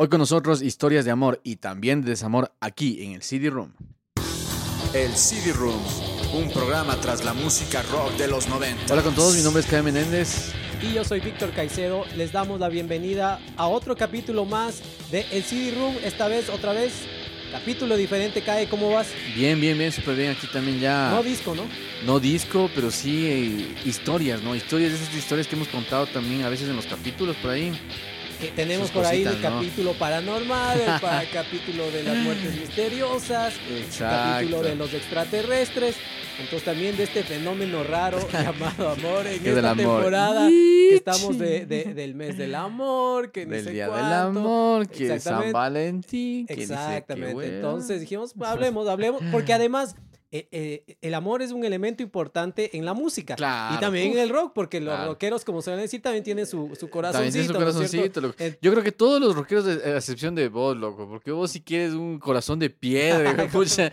Hoy con nosotros historias de amor y también de desamor aquí en el CD Room. El CD Room, un programa tras la música rock de los 90. Hola con todos, mi nombre es Kai Menéndez. Y yo soy Víctor Caicedo. Les damos la bienvenida a otro capítulo más de El CD Room. Esta vez, otra vez, capítulo diferente. Cae, ¿cómo vas? Bien, bien, bien, súper bien. Aquí también ya. No disco, ¿no? No disco, pero sí eh, historias, ¿no? Historias, esas historias que hemos contado también a veces en los capítulos por ahí. Que tenemos Sus por ahí el ¿no? capítulo paranormal, el pa- capítulo de las muertes misteriosas, el capítulo de los extraterrestres. Entonces también de este fenómeno raro llamado amor en del esta amor. temporada que estamos de- de- del mes del amor, que Del sé Día del. Amor, que de San Exactamente. Valentín, que dice que Exactamente. Entonces dijimos, hablemos, hablemos, porque además eh, eh, el amor es un elemento importante en la música Claro, y también en el rock, porque los claro. rockeros, como suelen decir, también tienen su, su corazoncito. También tiene su ¿no corazoncito. En- Yo creo que todos los rockeros, a excepción de vos, loco, porque vos si quieres un corazón de piedra, pucha.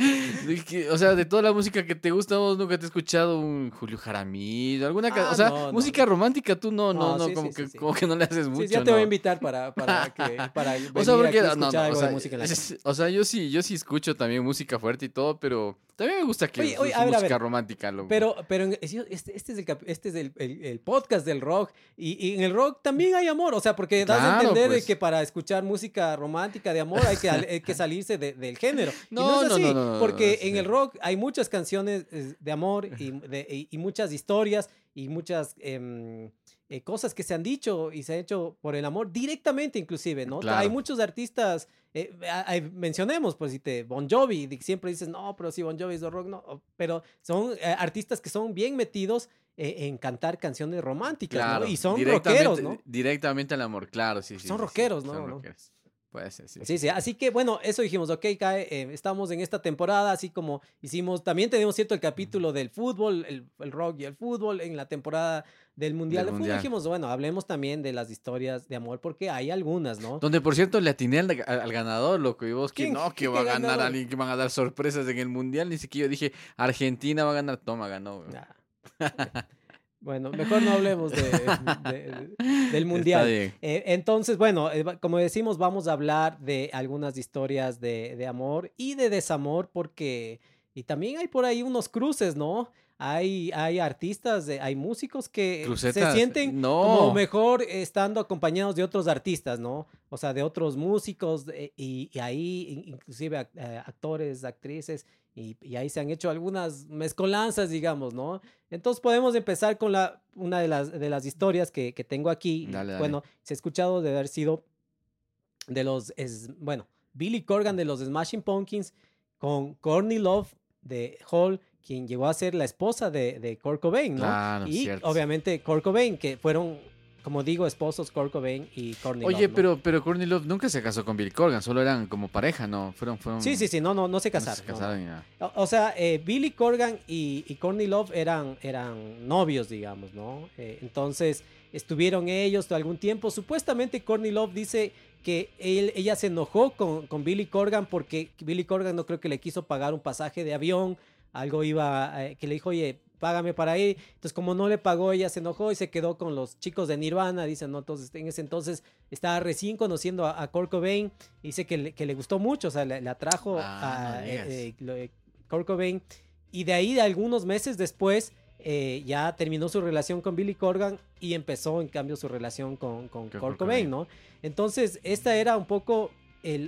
O sea, de toda la música que te gusta, vos nunca te he escuchado un Julio Jaramillo, alguna Ah, O sea, no, no, música romántica tú no, no, No, no, sí, como, sí, que, sí, como que no le haces mucho. Ya te voy a ¿no? invitar para, para, que, para venir O sea, porque aquí a no, no, escuchar o algo sea, de música en la casa. es- o sea, yo sí, yo sí escucho también música fuerte y todo, pero también me gusta que Oye, su- oye, su a ver, a música ver. romántica, loco. Pero, pero este, este es, el, este es el, el- el podcast del rock y, y en el rock también hay amor, o sea, porque das a Claro, entender de pues. que para escuchar música romántica de amor hay que, hay que salirse de- del género. Y No, es no, así, no, no, no, porque sí. en el rock hay muchas canciones eh, de amor y, de- y- muchas historias y muchas em, eh, cosas que se han dicho y se han hecho por el amor directamente inclusive, ¿no? Claro. Hay muchos artistas, eh, mencionemos, pues si te Bon Jovi, siempre dices, no, pero si Bon Jovi es de rock, no, pero son eh, artistas que son bien metidos eh, en cantar canciones románticas, ¿no? Claro, Y son rockeros, ¿no? Directamente al amor, claro, sí, sí. Son sí, sí, rockeros, ¿no? son ¿no? rockeros. Puede ser, sí. Sí, sí, así que bueno, eso dijimos, ok, Cae, eh, estamos en esta temporada, así como hicimos, también tenemos cierto el capítulo del fútbol, el, el rock y el fútbol en la temporada del Mundial Del de Fútbol. Dijimos, bueno, hablemos también de las historias de amor, porque hay algunas, ¿no? Donde, por cierto, le atiné al, al- al ganador, loco. Y vos, que no, que ¿Qué va a ganar ganador? alguien, que van a dar sorpresas en el mundial. Ni siquiera yo dije, Argentina va a ganar. Toma, ganó. güey. Bueno, mejor no hablemos de- de- del Mundial. Eh, entonces, bueno, eh, como decimos, vamos a hablar de algunas historias de, de amor y de desamor, porque, y también hay por ahí unos cruces, ¿no? Hay, hay artistas, de- hay músicos que se Crucetas, sienten no. como mejor estando acompañados de otros artistas, ¿no? O sea, de otros músicos eh, y, y ahí in- inclusive eh, actores, actrices, y, y ahí se han hecho algunas mezcolanzas, digamos, ¿no? Entonces podemos empezar con la, una de las, de las historias que, que tengo aquí. Dale, dale. Bueno, se ha escuchado de haber sido de los, es, bueno, Billy Corgan de los Smashing Pumpkins con Courtney Love de Hall, quien llegó a ser la esposa de, de Kurt Cobain, ¿no? Claro, y cierto. obviamente Kurt Cobain, que fueron, como digo, esposos Kurt Cobain y Courtney Oye, Love, ¿no? pero, pero Courtney Love nunca se casó con Billy Corgan, solo eran como pareja, ¿no? Fueron, fueron. Sí, sí, sí, no, no, no se no casaron. se no, no. casaron nada. O, o sea, eh, Billy Corgan y, y Courtney Love eran, eran novios, digamos, ¿no? Eh, entonces, estuvieron ellos todo algún tiempo. Supuestamente Courtney Love dice que él, ella se enojó con, con Billy Corgan porque Billy Corgan no creo que le quiso pagar un pasaje de avión, algo iba, eh, que le dijo, oye, págame para ir. Entonces, como no le pagó, ella se enojó y se quedó con los chicos de Nirvana. Dicen, no, entonces en ese entonces estaba recién conociendo a, a Kurt Cobain. Dice que le, que le gustó mucho, o sea, le, le atrajo Ah, a no eh, eh, Kurt Cobain. Y de ahí, de algunos meses después, eh, ya terminó su relación con Billy Corgan y empezó, en cambio, su relación con, con Kurt Kurt Cobain, Cobain. ¿no? Entonces, esta era un poco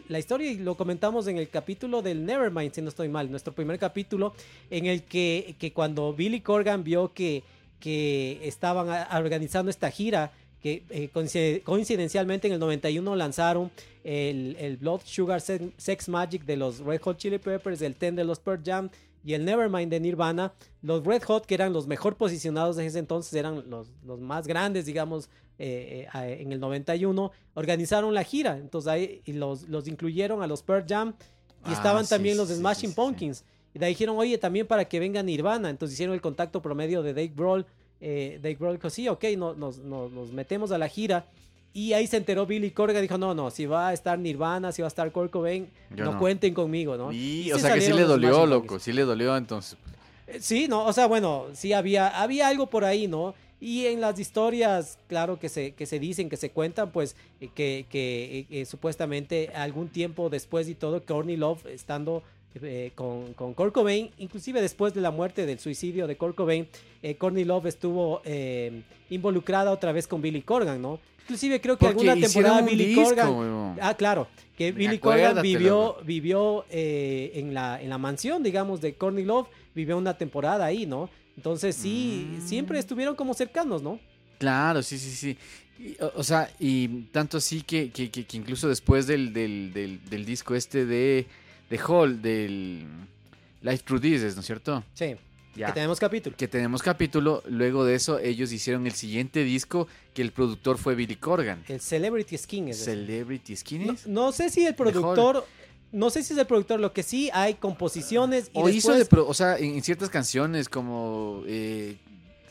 la historia y lo comentamos en el capítulo del Nevermind, si no estoy mal, nuestro primer capítulo, en el que, que cuando Billy Corgan vio que, que estaban organizando esta gira, que eh, coincide- coincidencialmente en el 91 lanzaron el, el Blood Sugar Sex Magic de los Red Hot Chili Peppers, el Ten de los Pearl Jam y el Nevermind de Nirvana. Los Red Hot, que eran los mejor posicionados en ese entonces, eran los, los más grandes, digamos, eh, eh, en el 91, organizaron la gira. Entonces ahí y los, los incluyeron a los Pearl Jam y Ah, estaban sí, también los Smashing sí, sí. Pumpkins. Y de ahí dijeron, oye, también para que venga Nirvana. Entonces hicieron el contacto promedio de Dave Grohl. Eh, Dave Grohl dijo, sí, ok, no- nos, nos- nos metemos a la gira. Y ahí se enteró Billy Corgan, dijo, no, no, si va a estar Nirvana, si va a estar Kurt Cobain, no, no. cuenten conmigo, ¿no? Y, Y o se sea que sí le dolió, loco. Sí le dolió, entonces. Eh, Sí, no, o sea, bueno, sí había, había algo por ahí, ¿no? Y en las historias, claro, que se, que se dicen, que se cuentan, pues eh, que, que eh, supuestamente algún tiempo después y todo, Courtney Love estando eh, con, con Kurt Cobain, inclusive después de la muerte del suicidio de Kurt Cobain, eh, Courtney Love estuvo involucrada otra vez con Billy Corgan, ¿no? Inclusive creo que Porque alguna temporada Billy disco, Corgan... Ah, claro, que Billy Corgan vivió, vivió eh, en, la, en la mansión, digamos, de Courtney Love, vivió una temporada ahí, ¿no? Entonces sí, Mm. siempre estuvieron como cercanos, ¿no? Claro, sí, sí, sí. Y, o, o sea, y tanto así que, que, que- que incluso después del, del, del, del disco este de, de Hall, del Life Through This, ¿no es cierto? Sí, Ya. que tenemos capítulo. Que tenemos capítulo, luego de eso ellos hicieron el siguiente disco que el productor fue Billy Corgan. El Celebrity Skin es. Celebrity No, Skinnies. no sé si el productor, no sé si es el productor, lo que sí hay composiciones y O hizo de, pro- o sea, en, ciertas canciones como, eh,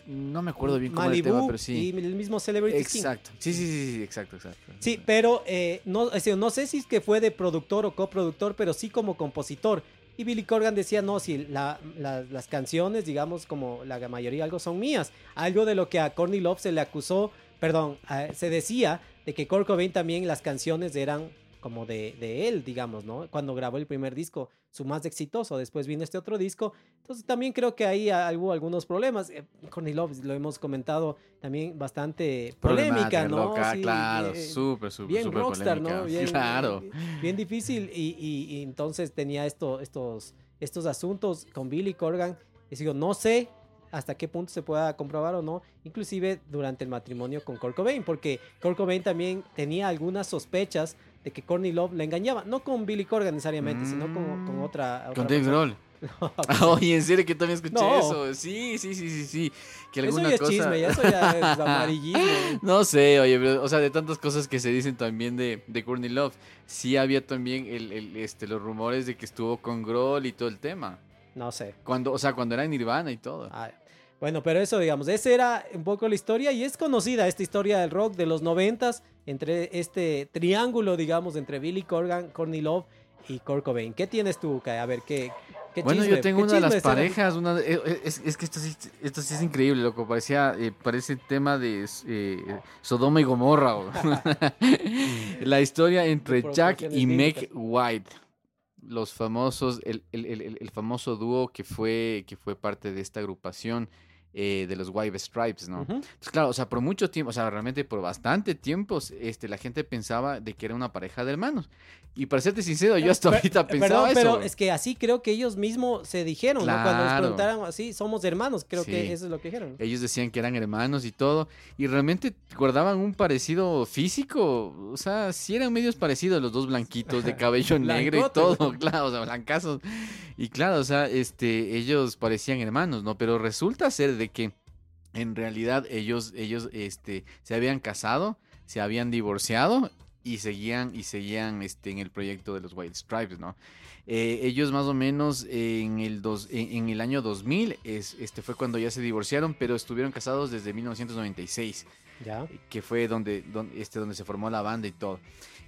no me acuerdo bien cómo el tema, pero sí. y el mismo Celebrity Skin. Exacto. Sí, sí, sí, sí, exacto, exacto. Sí, pero eh, no, no sé si es que fue de productor o coproductor, pero sí como compositor. Y Billy Corgan decía, no, si la- la- las canciones, digamos, como la mayoría algo son mías. Algo de lo que a Courtney Love se le acusó, perdón, se decía de que Kurt Cobain también las canciones eran como de él, digamos, ¿no? Cuando grabó el primer disco, su más exitoso. Después vino este otro disco. Entonces también creo que ahí ah, hubo algunos problemas. Eh, Courtney Love, lo hemos comentado, también bastante polémica, ¿no? loca, Sí, claro, eh, súper, súper, bien súper rockstar, polémica. ¿no? Bien, claro. bien difícil y, y- y entonces tenía esto, estos, estos asuntos con Billy Corgan. Y digo, no sé hasta qué punto se pueda comprobar o no, inclusive durante el matrimonio con Kurt Cobain, porque Kurt Cobain también tenía algunas sospechas de que Courtney Love le engañaba, no con Billy Corgan necesariamente, sino con, con otra, otra Con Dave. Grohl. Ah, Oye, en serio que también escuché No. eso. Sí, sí, sí, sí, sí. Que Eso alguna ya es cosa. chisme, ya eso ya es amarillismo. No sé, oye, pero, o sea, de tantas cosas que se dicen también de, de Courtney Love, sí había también el, el, este, los rumores de que estuvo con Grohl y todo el tema. No sé. Cuando, o sea, cuando era en Nirvana y todo. Ah, bueno, pero eso, digamos, esa era un poco la historia y es conocida esta historia del rock de los noventas entre este triángulo, digamos, entre Billy Corgan, Courtney Love y Kurt Cobain. ¿Qué tienes tú, Kai? A ver, ¿qué, qué Bueno, chisme? yo tengo ¿Qué una de las parejas, una de- eh, es, es que esto sí, esto sí es increíble, loco, parecía, eh, parece tema de eh, Sodoma y Gomorra. la historia entre Jack y Meg. White, los famosos, el, el- el- el- el famoso dúo que fue, que fue parte de esta agrupación eh, de los White Stripes, ¿no? Entonces, claro, o sea, por mucho tiempo, o sea, realmente por bastante tiempo, este, la gente pensaba de que era una pareja de hermanos. Y para serte sincero, yo hasta Per- ahorita Perdón, pensaba eso. pero es que así creo que ellos mismos se dijeron, ¿no? Cuando les Claro. preguntaron así, somos hermanos, creo Sí. que eso es lo que dijeron. Ellos decían que eran hermanos y todo. Y realmente guardaban un parecido físico. O sea, sí eran medios parecidos los dos blanquitos de cabello negro y todo. Claro, o sea, blancazos. Y claro, o sea, este, ellos parecían hermanos, ¿no? Pero resulta ser de que en realidad ellos, ellos, este, se habían casado, se habían divorciado y seguían, y seguían, este, en el proyecto de los White Stripes, ¿no? Eh, ellos más o menos en el, dos, en, en el año 2000 es, este fue cuando ya se divorciaron, pero estuvieron casados desde 1996, Ya. que fue donde, donde, este, donde se formó la banda y todo.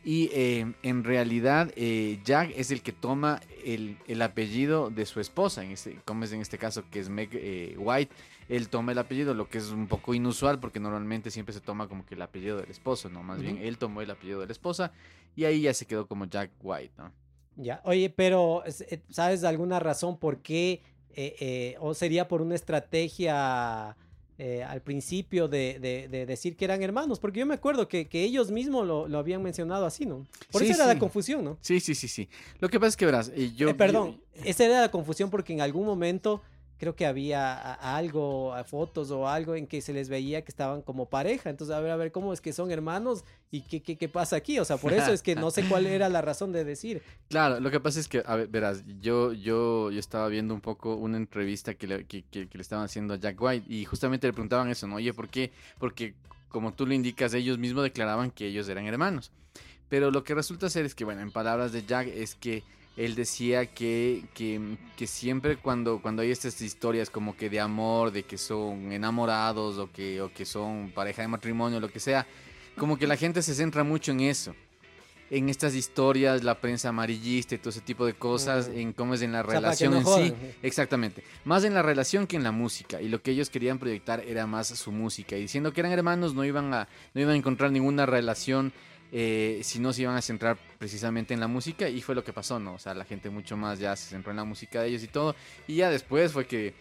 Y eh, en realidad eh, Jack es el que toma el, el apellido de su esposa, en este, como es en este caso que es Meg eh, White, él toma el apellido, lo que es un poco inusual porque normalmente siempre se toma como que el apellido del esposo, ¿no? Más bien él tomó el apellido de la esposa y ahí ya se quedó como Jack White, ¿no? Ya, oye, pero eh, ¿sabes alguna razón por qué? eh, eh, ¿O sería por una estrategia eh, al principio de, de- de decir que eran hermanos? Porque yo me acuerdo que, que ellos mismos lo, lo habían mencionado así, ¿no? Por Sí, eso era sí. la confusión, ¿no? Sí, sí, sí, sí. Lo que pasa es que verás, yo... Perdón, esa era la confusión porque en algún momento creo que había algo, fotos o algo en que se les veía que estaban como pareja. Entonces, a ver, a ver, ¿cómo es que son hermanos y qué, qué, qué pasa aquí? O sea, por eso es que no sé cuál era la razón de decir. Claro, lo que pasa es que, a ver, verás, yo, yo, yo estaba viendo un poco una entrevista que le, que, que- que le estaban haciendo a Jack White y justamente le preguntaban eso, ¿no? Oye, ¿por qué? Porque, como tú lo indicas, ellos mismos declaraban que ellos eran hermanos. Pero lo que resulta ser es que, bueno, en palabras de Jack, es que él decía que, que, que siempre cuando, cuando hay estas historias como que de amor, de que son enamorados o que, o que son pareja de matrimonio, lo que sea, como que la gente se centra mucho en eso. en estas historias, la prensa amarillista y todo ese tipo de cosas, en cómo es en la O sea, relación no en sí. Exactamente. Más en la relación que en la música. Y lo que ellos querían proyectar era más su música. Y diciendo que eran hermanos, no iban a, no iban a encontrar ninguna relación. Eh, si no se iban a centrar precisamente en la música y fue lo que pasó, ¿no? O sea, la gente mucho más ya se centró en la música de ellos y todo. Y ya después fue que,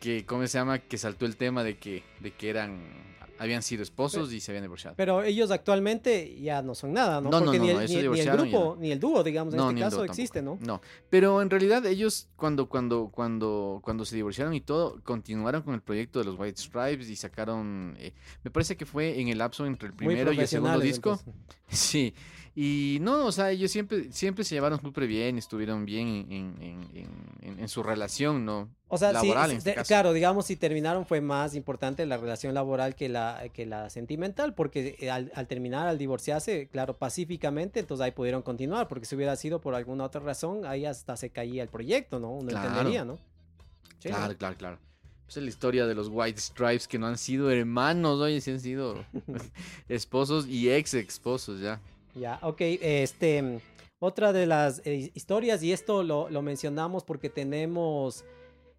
que ¿cómo se llama? Que saltó el tema de que, de que eran, habían sido esposos y se habían divorciado. Pero ellos actualmente ya no son nada, ¿no? No, no, Porque no, ni, no, el, ni- ni el divorciaron y grupo, ni el dúo, digamos, en No, este ni el caso existe, ¿no? No, pero en realidad ellos cuando cuando cuando cuando se divorciaron y todo continuaron con el proyecto de los White Stripes y sacaron, eh, me parece que fue en el lapso entre el primero y el segundo disco. entonces. Sí. Y no, o sea, ellos siempre siempre se llevaron súper bien, estuvieron bien en, en- en- en- en su relación, ¿no? O sea, laboral sí, en este de- claro, digamos, si terminaron fue más importante la relación laboral que la, que la sentimental, porque eh, al, al terminar, al divorciarse, claro, pacíficamente, entonces ahí pudieron continuar, porque si hubiera sido por alguna otra razón, ahí hasta se caía el proyecto, ¿no? Uno Claro. entendería, ¿no? Sí, ¿no? Claro, claro, es la historia de los White Stripes que no han sido hermanos, oye, sí han sido esposos y ex esposos ya. Ya, ok, este, otra de las eh, historias, y esto lo, lo mencionamos porque tenemos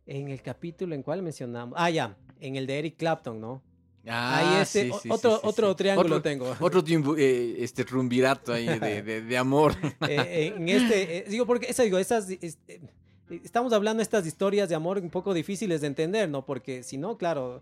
en el capítulo, ¿en cuál mencionamos? Ah, ya, en el de Eric Clapton, ¿no? Ahí este, sí, sí, otro, sí, otro triángulo Otro- tengo. Otro eh, este rumbirato ahí de, de- de amor. Eh, en este, eh, digo, porque eso digo, esas, es- estamos hablando de estas historias de amor un poco difíciles de entender, ¿no? Porque si no, claro,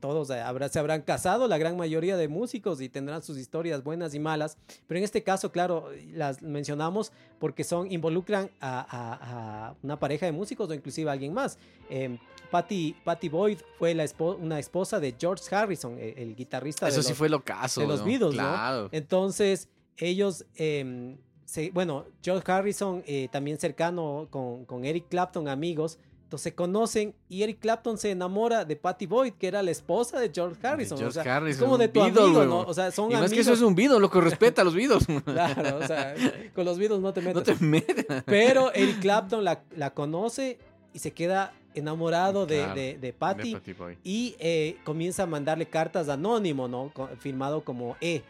todos eh, habrá- se habrán casado, la gran mayoría de músicos, y tendrán sus historias buenas y malas, pero en este caso, claro, las mencionamos porque son, involucran a, a- a una pareja de músicos o inclusive a alguien más. Eh, Patty, Patty Boyd fue la espo- una esposa de George Harrison, el, el guitarrista Eso de sí los- fue lo caso. de los ¿no? Beatles, ¿no? Claro. entonces, ellos, em, se- bueno, George Harrison, eh, también cercano con, con Eric Clapton, amigos, entonces se conocen y Eric Clapton se enamora de Patty Boyd, que era la esposa de George Harrison. George o sea, Harrison, es como de tu amigo, ¿no? O sea, son y más amigos. que eso es un Beatle, loco, respeta a los Beatles. Claro, o sea, con los Beatles no te metas. no te metas. Pero Eric Clapton la, la conoce y se queda enamorado de, Claro, de, de Patty. De Patty y eh, comienza a mandarle cartas anónimo, ¿no? Firmado como E.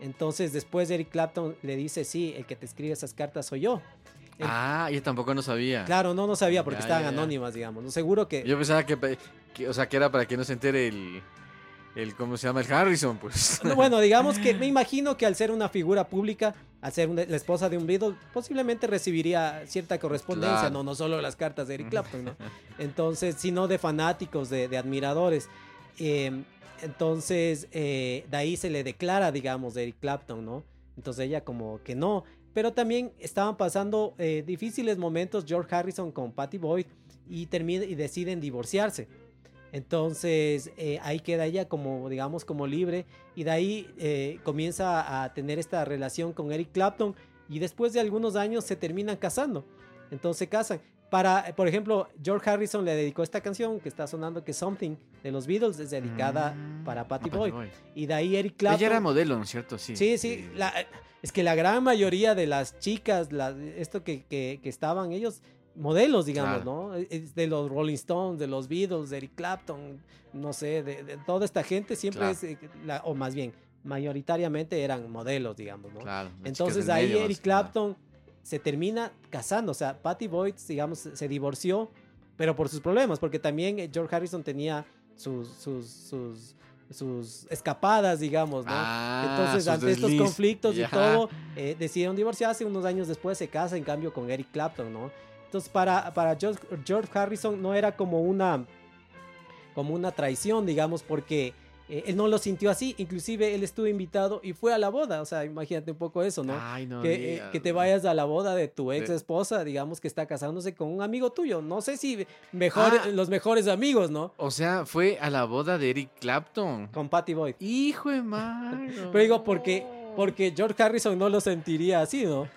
Entonces después Eric Clapton le dice, sí, el que te escribe esas cartas soy yo. El- Ah, yo tampoco no sabía. Claro, no, no sabía porque Ya, estaban ya, ya. anónimas, digamos. No, seguro que... Yo pensaba que, que- o sea, que era para que no se entere el, el ¿cómo se llama? El Harrison, pues. No, bueno, digamos que me imagino que al ser una figura pública, al ser una- la esposa de un Beatle, posiblemente recibiría cierta correspondencia, Claro. no, no solo las cartas de Eric Clapton, ¿no? Entonces, sino de fanáticos, de, de admiradores. Eh, entonces, eh, de ahí se le declara, digamos, Eric Clapton, ¿no? Entonces ella como que no. Pero también estaban pasando eh, difíciles momentos George Harrison con Patty Boyd y, y deciden divorciarse. Entonces eh, ahí queda ella como, digamos, como libre y de ahí comienza a tener esta relación con Eric Clapton y después de algunos años se terminan casando. Entonces se casan. Para, por ejemplo, George Harrison le dedicó esta canción que está sonando, que es Something de los Beatles, es dedicada Mm, para Patty Boyd. Y de ahí Eric Ella era Clapton. modelo, ¿no es cierto? Sí. Sí, sí. la- es que la gran mayoría de las chicas, las- esto que, que- que estaban ellos, modelos, digamos, Claro. ¿no? De los Rolling Stones, de los Beatles, de Eric Clapton, no sé, de, de toda esta gente siempre Claro. es, eh, la- o más bien, mayoritariamente eran modelos, digamos, ¿no? Claro. Entonces ahí medio, Eric. Clapton se termina casando, o sea, Patty Boyd, digamos, se divorció, pero por sus problemas, porque también eh, George Harrison tenía sus, sus, sus, sus escapadas, digamos, ¿no? Ah, Entonces, ante estos conflictos y todo, eh, decidieron divorciarse. Unos años después se casa, en cambio, con Eric Clapton, ¿no? Entonces, para, para George, George Harrison no era como una, como una traición, digamos, porque eh, él no lo sintió así. Inclusive, él estuvo invitado y fue a la boda. O sea, imagínate un poco eso, ¿no? Ay, no que, eh, que te vayas a la boda de tu ex esposa, digamos que está casándose con un amigo tuyo. No sé si mejor, Ah. los mejores amigos, ¿no? O sea, fue a la boda de Eric Clapton. Con Patty Boyd. Hijo de madre. Pero digo, porque, porque George Harrison no lo sentiría así, ¿no?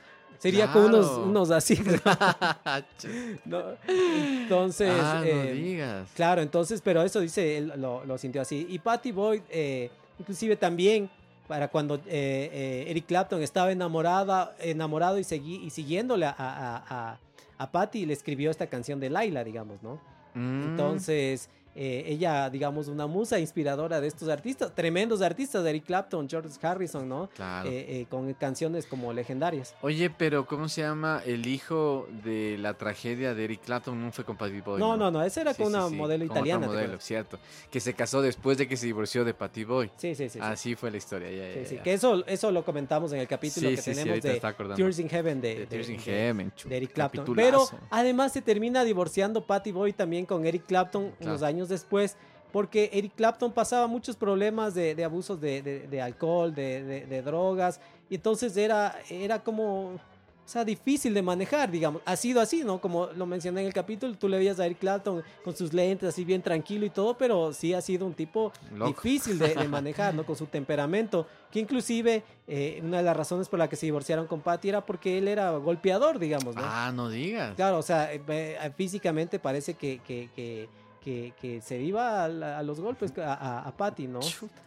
Sería con unos, Claro. unos así. ¿no? Entonces, ah, no eh, digas. claro, entonces, pero eso dice, él lo, lo sintió así. Y Patty Boyd, eh, inclusive también, para cuando eh, Eric Clapton estaba enamorada, enamorado y, siguiéndole a, a, a, a Patty, le escribió esta canción de Laila, digamos, ¿no? Mm, Entonces, eh, ella, digamos, una musa inspiradora de estos artistas, tremendos artistas, Eric Clapton, George Harrison, ¿no? Claro. Eh, eh, con canciones como legendarias. Oye, pero ¿cómo se llama el hijo de la tragedia de Eric Clapton? No fue con Patty Boy. No, no, no, esa era Sí, con sí, una sí, modelo con otra italiana. ¿te modelo, cierto. Que se casó después de que se divorció de Patty Boy. Sí, sí, sí. sí. Así fue la historia. Ya, ya, Sí, sí, ya. Que eso, eso lo comentamos en el capítulo que tenemos de. Tears in Heaven de, De de- in de- Heaven, de Eric Clapton. capitulazo. Pero además se termina divorciando Patty Boy también con Eric Clapton unos Claro. Años después, porque Eric Clapton pasaba muchos problemas de, de abusos de, de- de alcohol, de, drogas, y entonces era, era como... O sea, difícil de manejar, digamos. Ha sido así, ¿no? Como lo mencioné en el capítulo, tú le veías a Eric Clapton con sus lentes así bien tranquilo y todo, pero sí ha sido un tipo Loco. difícil de, de manejar, ¿no? Con su temperamento, que inclusive eh, una de las razones por la que se divorciaron con Patty era porque él era golpeador, digamos, ¿no? Ah, no digas. Claro, o sea, eh, eh, físicamente parece que, que, que, que, que se iba a, a los golpes a, a, a Patty, ¿no?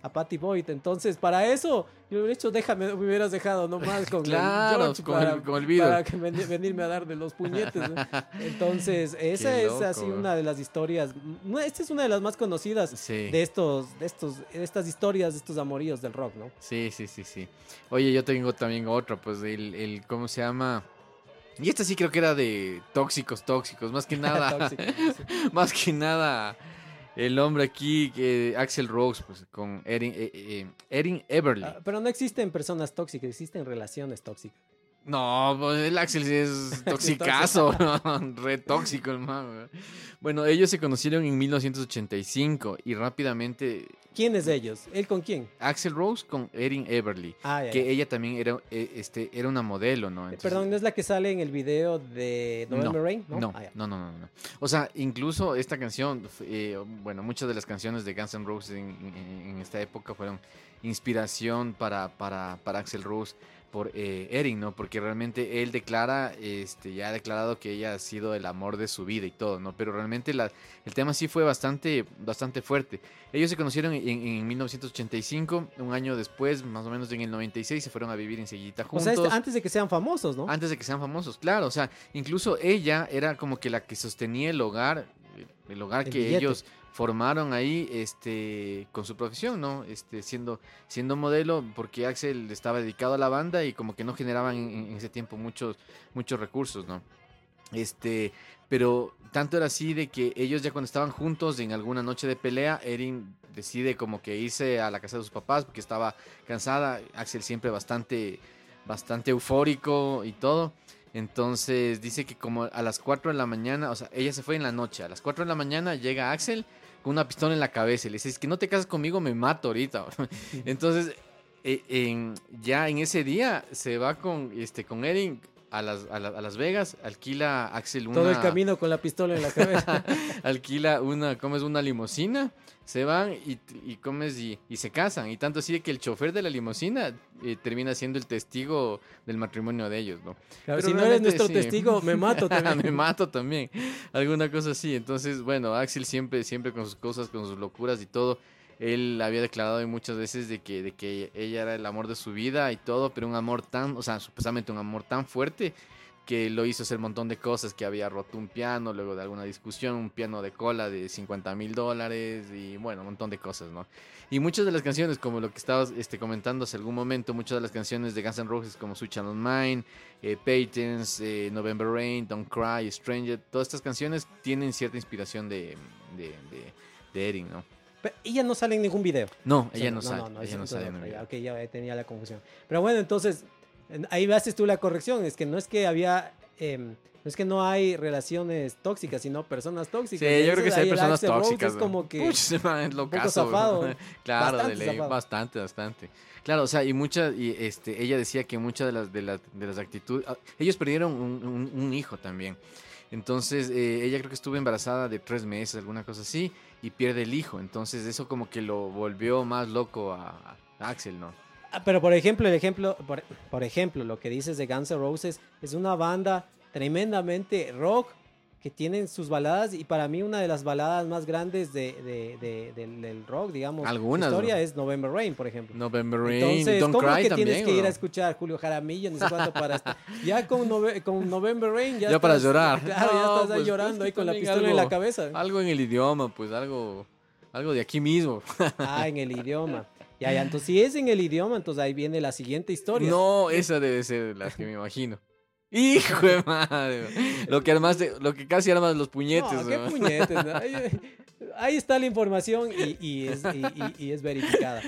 A Patty Boyd. Entonces, para eso, yo hubiera dicho, déjame, me hubieras dejado nomás con Claro, el George con para, el- con el para que ven- venirme a dar de los puñetes. ¿no? Entonces, esa es así una de las historias. Esta es una de las más conocidas Sí. de estos, de estos, de estas historias, de estos amoríos del rock, ¿no? Sí, sí, sí, sí. Oye, yo tengo también otra, pues el, el ¿cómo se llama? Y esta sí creo que era de tóxicos, tóxicos, más que nada, más que nada, el hombre aquí, que Axel Rose, pues con Erin, eh, eh, Erin Everly. Ah, pero no existen personas tóxicas, existen relaciones tóxicas. No, pues el Axel sí es toxicazo, re tóxico el güey. Bueno, ellos se conocieron en 1985 y rápidamente ¿Quién es de ellos? ¿Él con quién? Axel Rose con Erin Everly. Ah, ya, que ella también era, eh, este, era una modelo, ¿no? Entonces- Perdón, ¿no es la que sale en el video de November Rain? No, No, Ah, no, no, no, no. O sea, incluso esta canción, eh, bueno, muchas de las canciones de Guns N' Roses en, en- en esta época fueron inspiración para, para, para Axel Rose por eh, Erin, ¿no? Porque realmente él declara, este, ya ha declarado que ella ha sido el amor de su vida y todo, ¿no? Pero realmente la, el tema sí fue bastante, bastante fuerte. Ellos se conocieron en, en 1985, un año después, más o menos en el 96, se fueron a vivir enseguida O juntos. sea, este- antes de que sean famosos, ¿no? Antes de que sean famosos, claro. O sea, incluso ella era como que la que sostenía el hogar, el hogar El que billete. ellos formaron ahí, este, con su profesión, ¿no? Este, siendo, siendo modelo, porque Axel estaba dedicado a la banda y como que no generaban en, en ese tiempo muchos, muchos recursos, ¿no? Este, pero tanto era así de que ellos ya cuando estaban juntos en alguna noche de pelea, Erin decide como que irse a la casa de sus papás porque estaba cansada. Axel siempre bastante, bastante eufórico y todo. Entonces dice que como a las 4 de la mañana, o sea, ella se fue en la noche. A las 4 de la mañana llega Axel con una pistola en la cabeza y le dice, es que no te casas conmigo, me mato ahorita. Entonces, eh, en- ya en ese día se va con, este, con Erin a las, a, la- a Las Vegas, alquila Axel una... Todo el camino con la pistola en la cabeza. alquila una, comes una limusina, se van y, y comes y, y se casan. Y tanto así de que el chofer de la limusina eh, termina siendo el testigo del matrimonio de ellos, ¿no? Claro, Pero si no eres nuestro sí. testigo, me mato también. Me mato también. Alguna cosa así. Entonces, bueno, Axel siempre, siempre con sus cosas, con sus locuras y todo. Él había declarado muchas veces de que, de que ella era el amor de su vida y todo, pero un amor tan, o sea, supuestamente un amor tan fuerte que lo hizo hacer un montón de cosas, que había roto un piano, luego de alguna discusión, un piano de cola de 50 mil dólares y bueno, un montón de cosas, ¿no? Y muchas de las canciones, como lo que estabas este, comentando hace algún momento, muchas de las canciones de Guns N' Roses como Switch on Mine, eh, Patents, eh, November Rain, Don't Cry, Stranger, todas estas canciones tienen cierta inspiración de, de, de, de Erin, ¿no? Pero ella no sale en ningún video. No, ella no, sale, ella no sale ok, ya tenía la confusión. Pero bueno, entonces, en- ahí haces tú la corrección. Es que no es que había. em, no es que no hay relaciones tóxicas, sino personas tóxicas. Sí, yo creo que sí hay personas tóxicas. Es como que. Puch, es. Claro, Bastante de ley, zafado. bastante, bastante. Claro, o sea, y muchas, y este, ella decía que muchas de las, de, las- de las actitudes, ah, ellos perdieron un, un- un hijo también. Entonces, eh, ella creo que estuvo embarazada de tres meses, alguna cosa así, y pierde el hijo. Entonces, eso como que lo volvió más loco a, Axel, ¿no? Ah, Pero por ejemplo, el ejemplo, por, por ejemplo, lo que dices de Guns N' Roses es una banda tremendamente rock que tienen sus baladas y para mí una de las baladas más grandes de, de- de- del, del rock, digamos, Algunas, historia ¿no? es November Rain, por ejemplo. November Rain, Entonces, Don't ¿cómo Cry que también. tienes que ir a escuchar Julio Jaramillo, ni sé cuánto para? Ya con, Nove- con November Rain ya, Ya para estás- llorar. Claro, ya No, estás ahí pues, llorando pues, ahí con la pistola en la algo- cabeza. Algo en el idioma, pues algo, algo de aquí mismo. Ah, en el idioma. Ya, ya, entonces si es en el idioma, entonces ahí viene la siguiente historia. No, esa debe ser la que me imagino. Hijo de madre. Lo que armas, lo que casi armas los puñetes. No, qué puñetes. ¿no? Ahí, ahí está la información y, y es, y- y- y es verificada.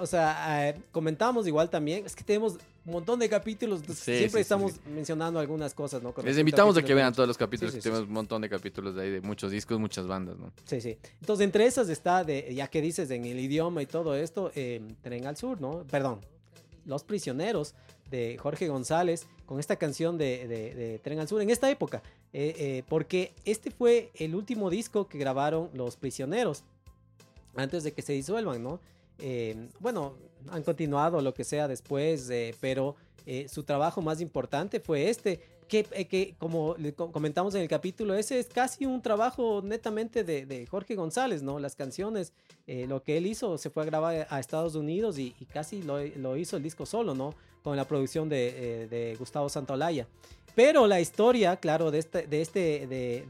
O sea, eh, comentamos igual también, es que tenemos un montón de capítulos, Sí, siempre sí, estamos sí. mencionando algunas cosas, ¿no? Con Les invitamos a que vean todos los capítulos, que tenemos un montón de capítulos de ahí, de muchos discos, muchas bandas, ¿no? Sí, sí. Entonces, entre esas está, de, ya que dices en el idioma y todo esto, eh, Tren al Sur, ¿no? Perdón, Los Prisioneros de Jorge González, con esta canción de, de- Tren al Sur, en esta época, eh, eh, porque este fue el último disco que grabaron Los Prisioneros, antes de que se disuelvan, ¿no? Eh, bueno, han continuado lo que sea después, eh, pero su trabajo más importante fue este, que, que como comentamos en el capítulo, ese es casi un trabajo netamente de, de Jorge González, ¿no? Las canciones, lo que él hizo, se fue a grabar a Estados Unidos y, y casi lo, lo hizo el disco solo, ¿no? Con la producción de, eh, de Gustavo Santolaya. Pero la historia, claro, de este, de, este de,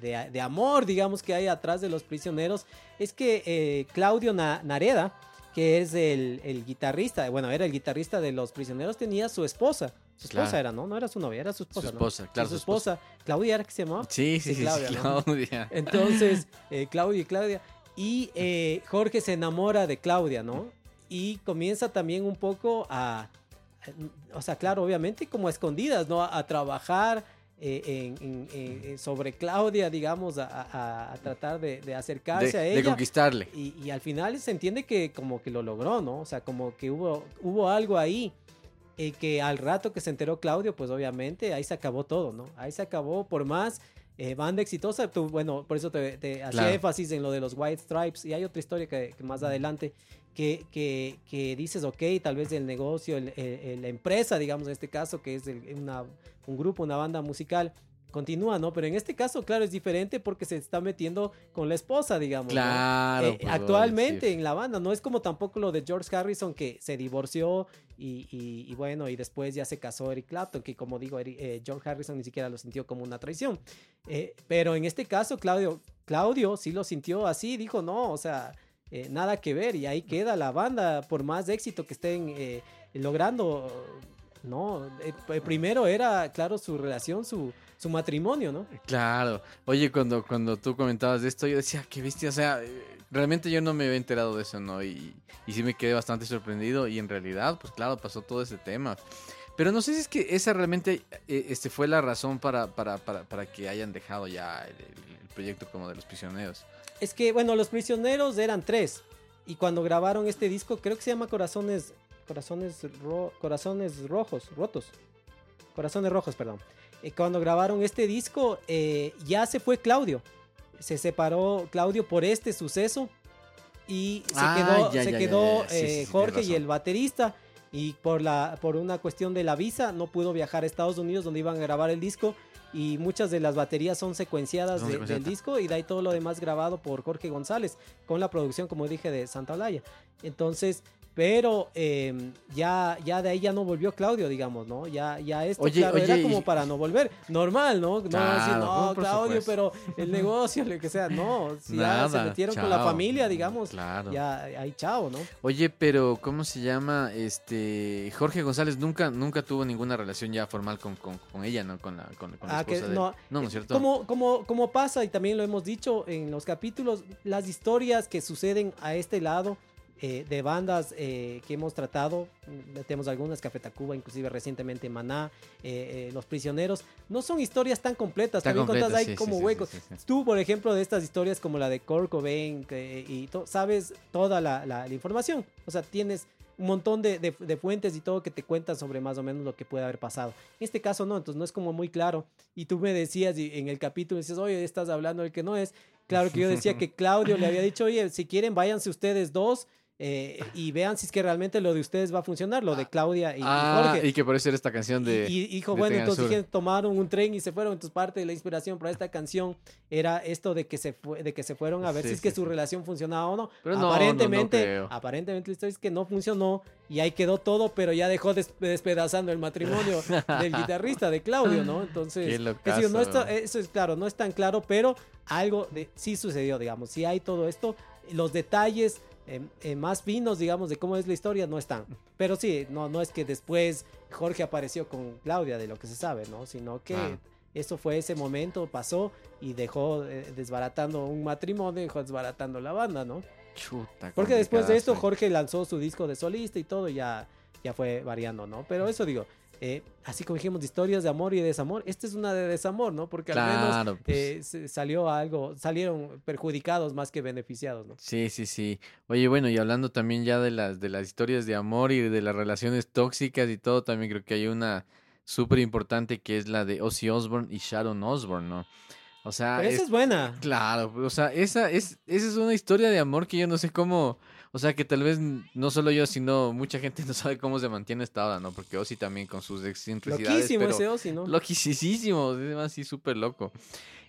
de- de- amor, digamos, que hay atrás de los prisioneros, es que eh, Claudio Na- Nareda, que es el, el guitarrista, bueno, era el guitarrista de los prisioneros, tenía su esposa. Su esposa Claro. era, ¿no? No era su novia, era su esposa. Su ¿no? esposa, claro, su su esposa. Claudia era que se llamaba. Sí, sí, Sí, sí, Claudia. Entonces, eh, Claudia y Claudia. Y eh, Jorge se enamora de Claudia, ¿no? Y comienza también un poco a, o sea, claro, obviamente como a escondidas, ¿no? A, a trabajar eh, en- en- en- sobre Claudia, digamos, a, a- a tratar de, de acercarse De, a de ella. conquistarle. Y, y al final se entiende que como que lo logró, ¿no? O sea, como que hubo, hubo algo ahí. eh, que al rato que se enteró Claudio, pues obviamente ahí se acabó todo, ¿no? Ahí se acabó por más eh, banda exitosa. Tú, bueno, por eso te, te hacía Claro. énfasis en lo de los White Stripes. Y hay otra historia que, que más adelante que, que, que dices, ok, tal vez el negocio, el- el- la empresa, digamos en este caso, que es el- una, un grupo, una banda musical, continúa, ¿no? Pero en este caso, claro, es diferente porque se está metiendo con la esposa, digamos. ¿no? Claro. Eh, pues, actualmente sí. en la banda, no es como tampoco lo de George Harrison que se divorció y, y- y bueno, y después ya se casó Eric Clapton, que como digo, Eric- eh, George Harrison ni siquiera lo sintió como una traición. Eh, pero en este caso, Claudio, Claudio sí lo sintió así, dijo, no, o sea, eh, nada que ver, y ahí queda la banda, por más éxito que estén eh, logrando, no, eh, primero era, claro, su relación, su, su matrimonio, ¿no? Claro. Oye, cuando, cuando tú comentabas de esto, yo decía, qué bestia. O sea, eh, realmente yo no me había enterado de eso, ¿no? Y, y sí me quedé bastante sorprendido. Y en realidad, pues claro, pasó todo ese tema. Pero no sé si es que esa realmente eh, este fue la razón para, para, para, para que hayan dejado ya el, el proyecto como de los prisioneros. Es que, bueno, los prisioneros eran tres. Y cuando grabaron este disco, creo que se llama Corazones. Corazones, ro- corazones rojos, rotos. Corazones rojos, perdón. Eh, cuando grabaron este disco, eh, ya se fue Claudio. Se separó Claudio por este suceso. Y se Ah, quedó, ya, se ya, quedó ya, sí, sí, sí, tienes Jorge y el baterista. Y por, la, por una cuestión de la visa, no pudo viajar a Estados Unidos donde iban a grabar el disco. Y muchas de las baterías son secuenciadas de- del disco y de ahí todo lo demás grabado por Jorge González con la producción, como dije, de Santa Olaya. Entonces, pero eh, ya, ya de ahí ya no volvió Claudio, digamos, ¿no? Ya, ya esto, Oye, claro, oye, era y- como para no volver. Normal, ¿no? No Claro, decir, no, Claudio, supuesto. pero el negocio, lo que sea, no. Si ya se Nada, metieron con la familia, digamos, Claro. ya ahí chao, ¿no? Oye, pero ¿cómo se llama? Este Jorge González nunca, nunca tuvo ninguna relación ya formal con, con, con ella, ¿no? Con la, con, con la Ah, que esposa de él. no, no, ¿no es cierto? Como, como, como pasa, y también lo hemos dicho en los capítulos, las historias que suceden a este lado eh, de bandas eh, que hemos tratado, tenemos algunas, Café Tacuba, inclusive recientemente Maná, eh, eh, Los Prisioneros, no son historias tan completas, Está también completa, contas sí, sí, como sí, huecos. sí. Tú, por ejemplo, de estas historias como la de Kurt Cobain y to- sabes toda la, la- la información, o sea, tienes un montón de, de- de fuentes y todo que te cuentan sobre más o menos lo que puede haber pasado. En este caso no, entonces no es como muy claro. Y tú me decías y en el capítulo dices, oye, estás hablando del que no es. Claro que yo decía que Claudio le había dicho, oye, si quieren váyanse ustedes dos, eh, y vean si es que realmente lo de ustedes va a funcionar, lo de Claudia y, y Ah, Jorge. y que por eso era esta canción de... Y, y dijo, de bueno, entonces dijeron, tomaron un tren y se fueron. Entonces parte de la inspiración para esta canción era esto de que se fue, de que se fueron a ver Sí, si es que sí, su relación funcionaba o no. Pero no, no, no aparentemente, aparentemente la historia es que no funcionó y ahí quedó todo, pero ya dejó des- despedazando el matrimonio del guitarrista de Claudio, ¿no? Entonces, no está, eso es claro, no es tan claro, pero algo de, sí sucedió, digamos, sí hay todo esto, los detalles eh, eh, más finos, digamos, de cómo es la historia no están. Pero sí, no, no es que después Jorge apareció con Claudia, de lo que se sabe, ¿no? Sino que Ah. eso fue ese momento, pasó y dejó eh, desbaratando un matrimonio, dejó desbaratando la banda, ¿no? Chuta, Porque después de esto. Jorge lanzó su disco de solista y todo, y ya, ya fue variando, ¿no? Pero eso digo, eh, así como dijimos de historias de amor y desamor, esta es una de desamor, ¿no? Porque al menos pues. eh, salió algo, salieron perjudicados más que beneficiados, ¿no? Sí, sí, sí. Oye, bueno, y hablando también ya de las de las historias de amor y de las relaciones tóxicas y todo, también creo que hay una súper importante que es la de Ozzy Osbourne y Sharon Osbourne, ¿no? O sea, Pero esa es- es buena. claro, o sea, esa es esa es una historia de amor que yo no sé cómo, o sea, que tal vez no solo yo, sino mucha gente no sabe cómo se mantiene esta hora, ¿no? Porque Ozzy también con sus excentricidades, Loquísimo pero ese Ozzy, ¿no? Loquísimo, es así súper loco.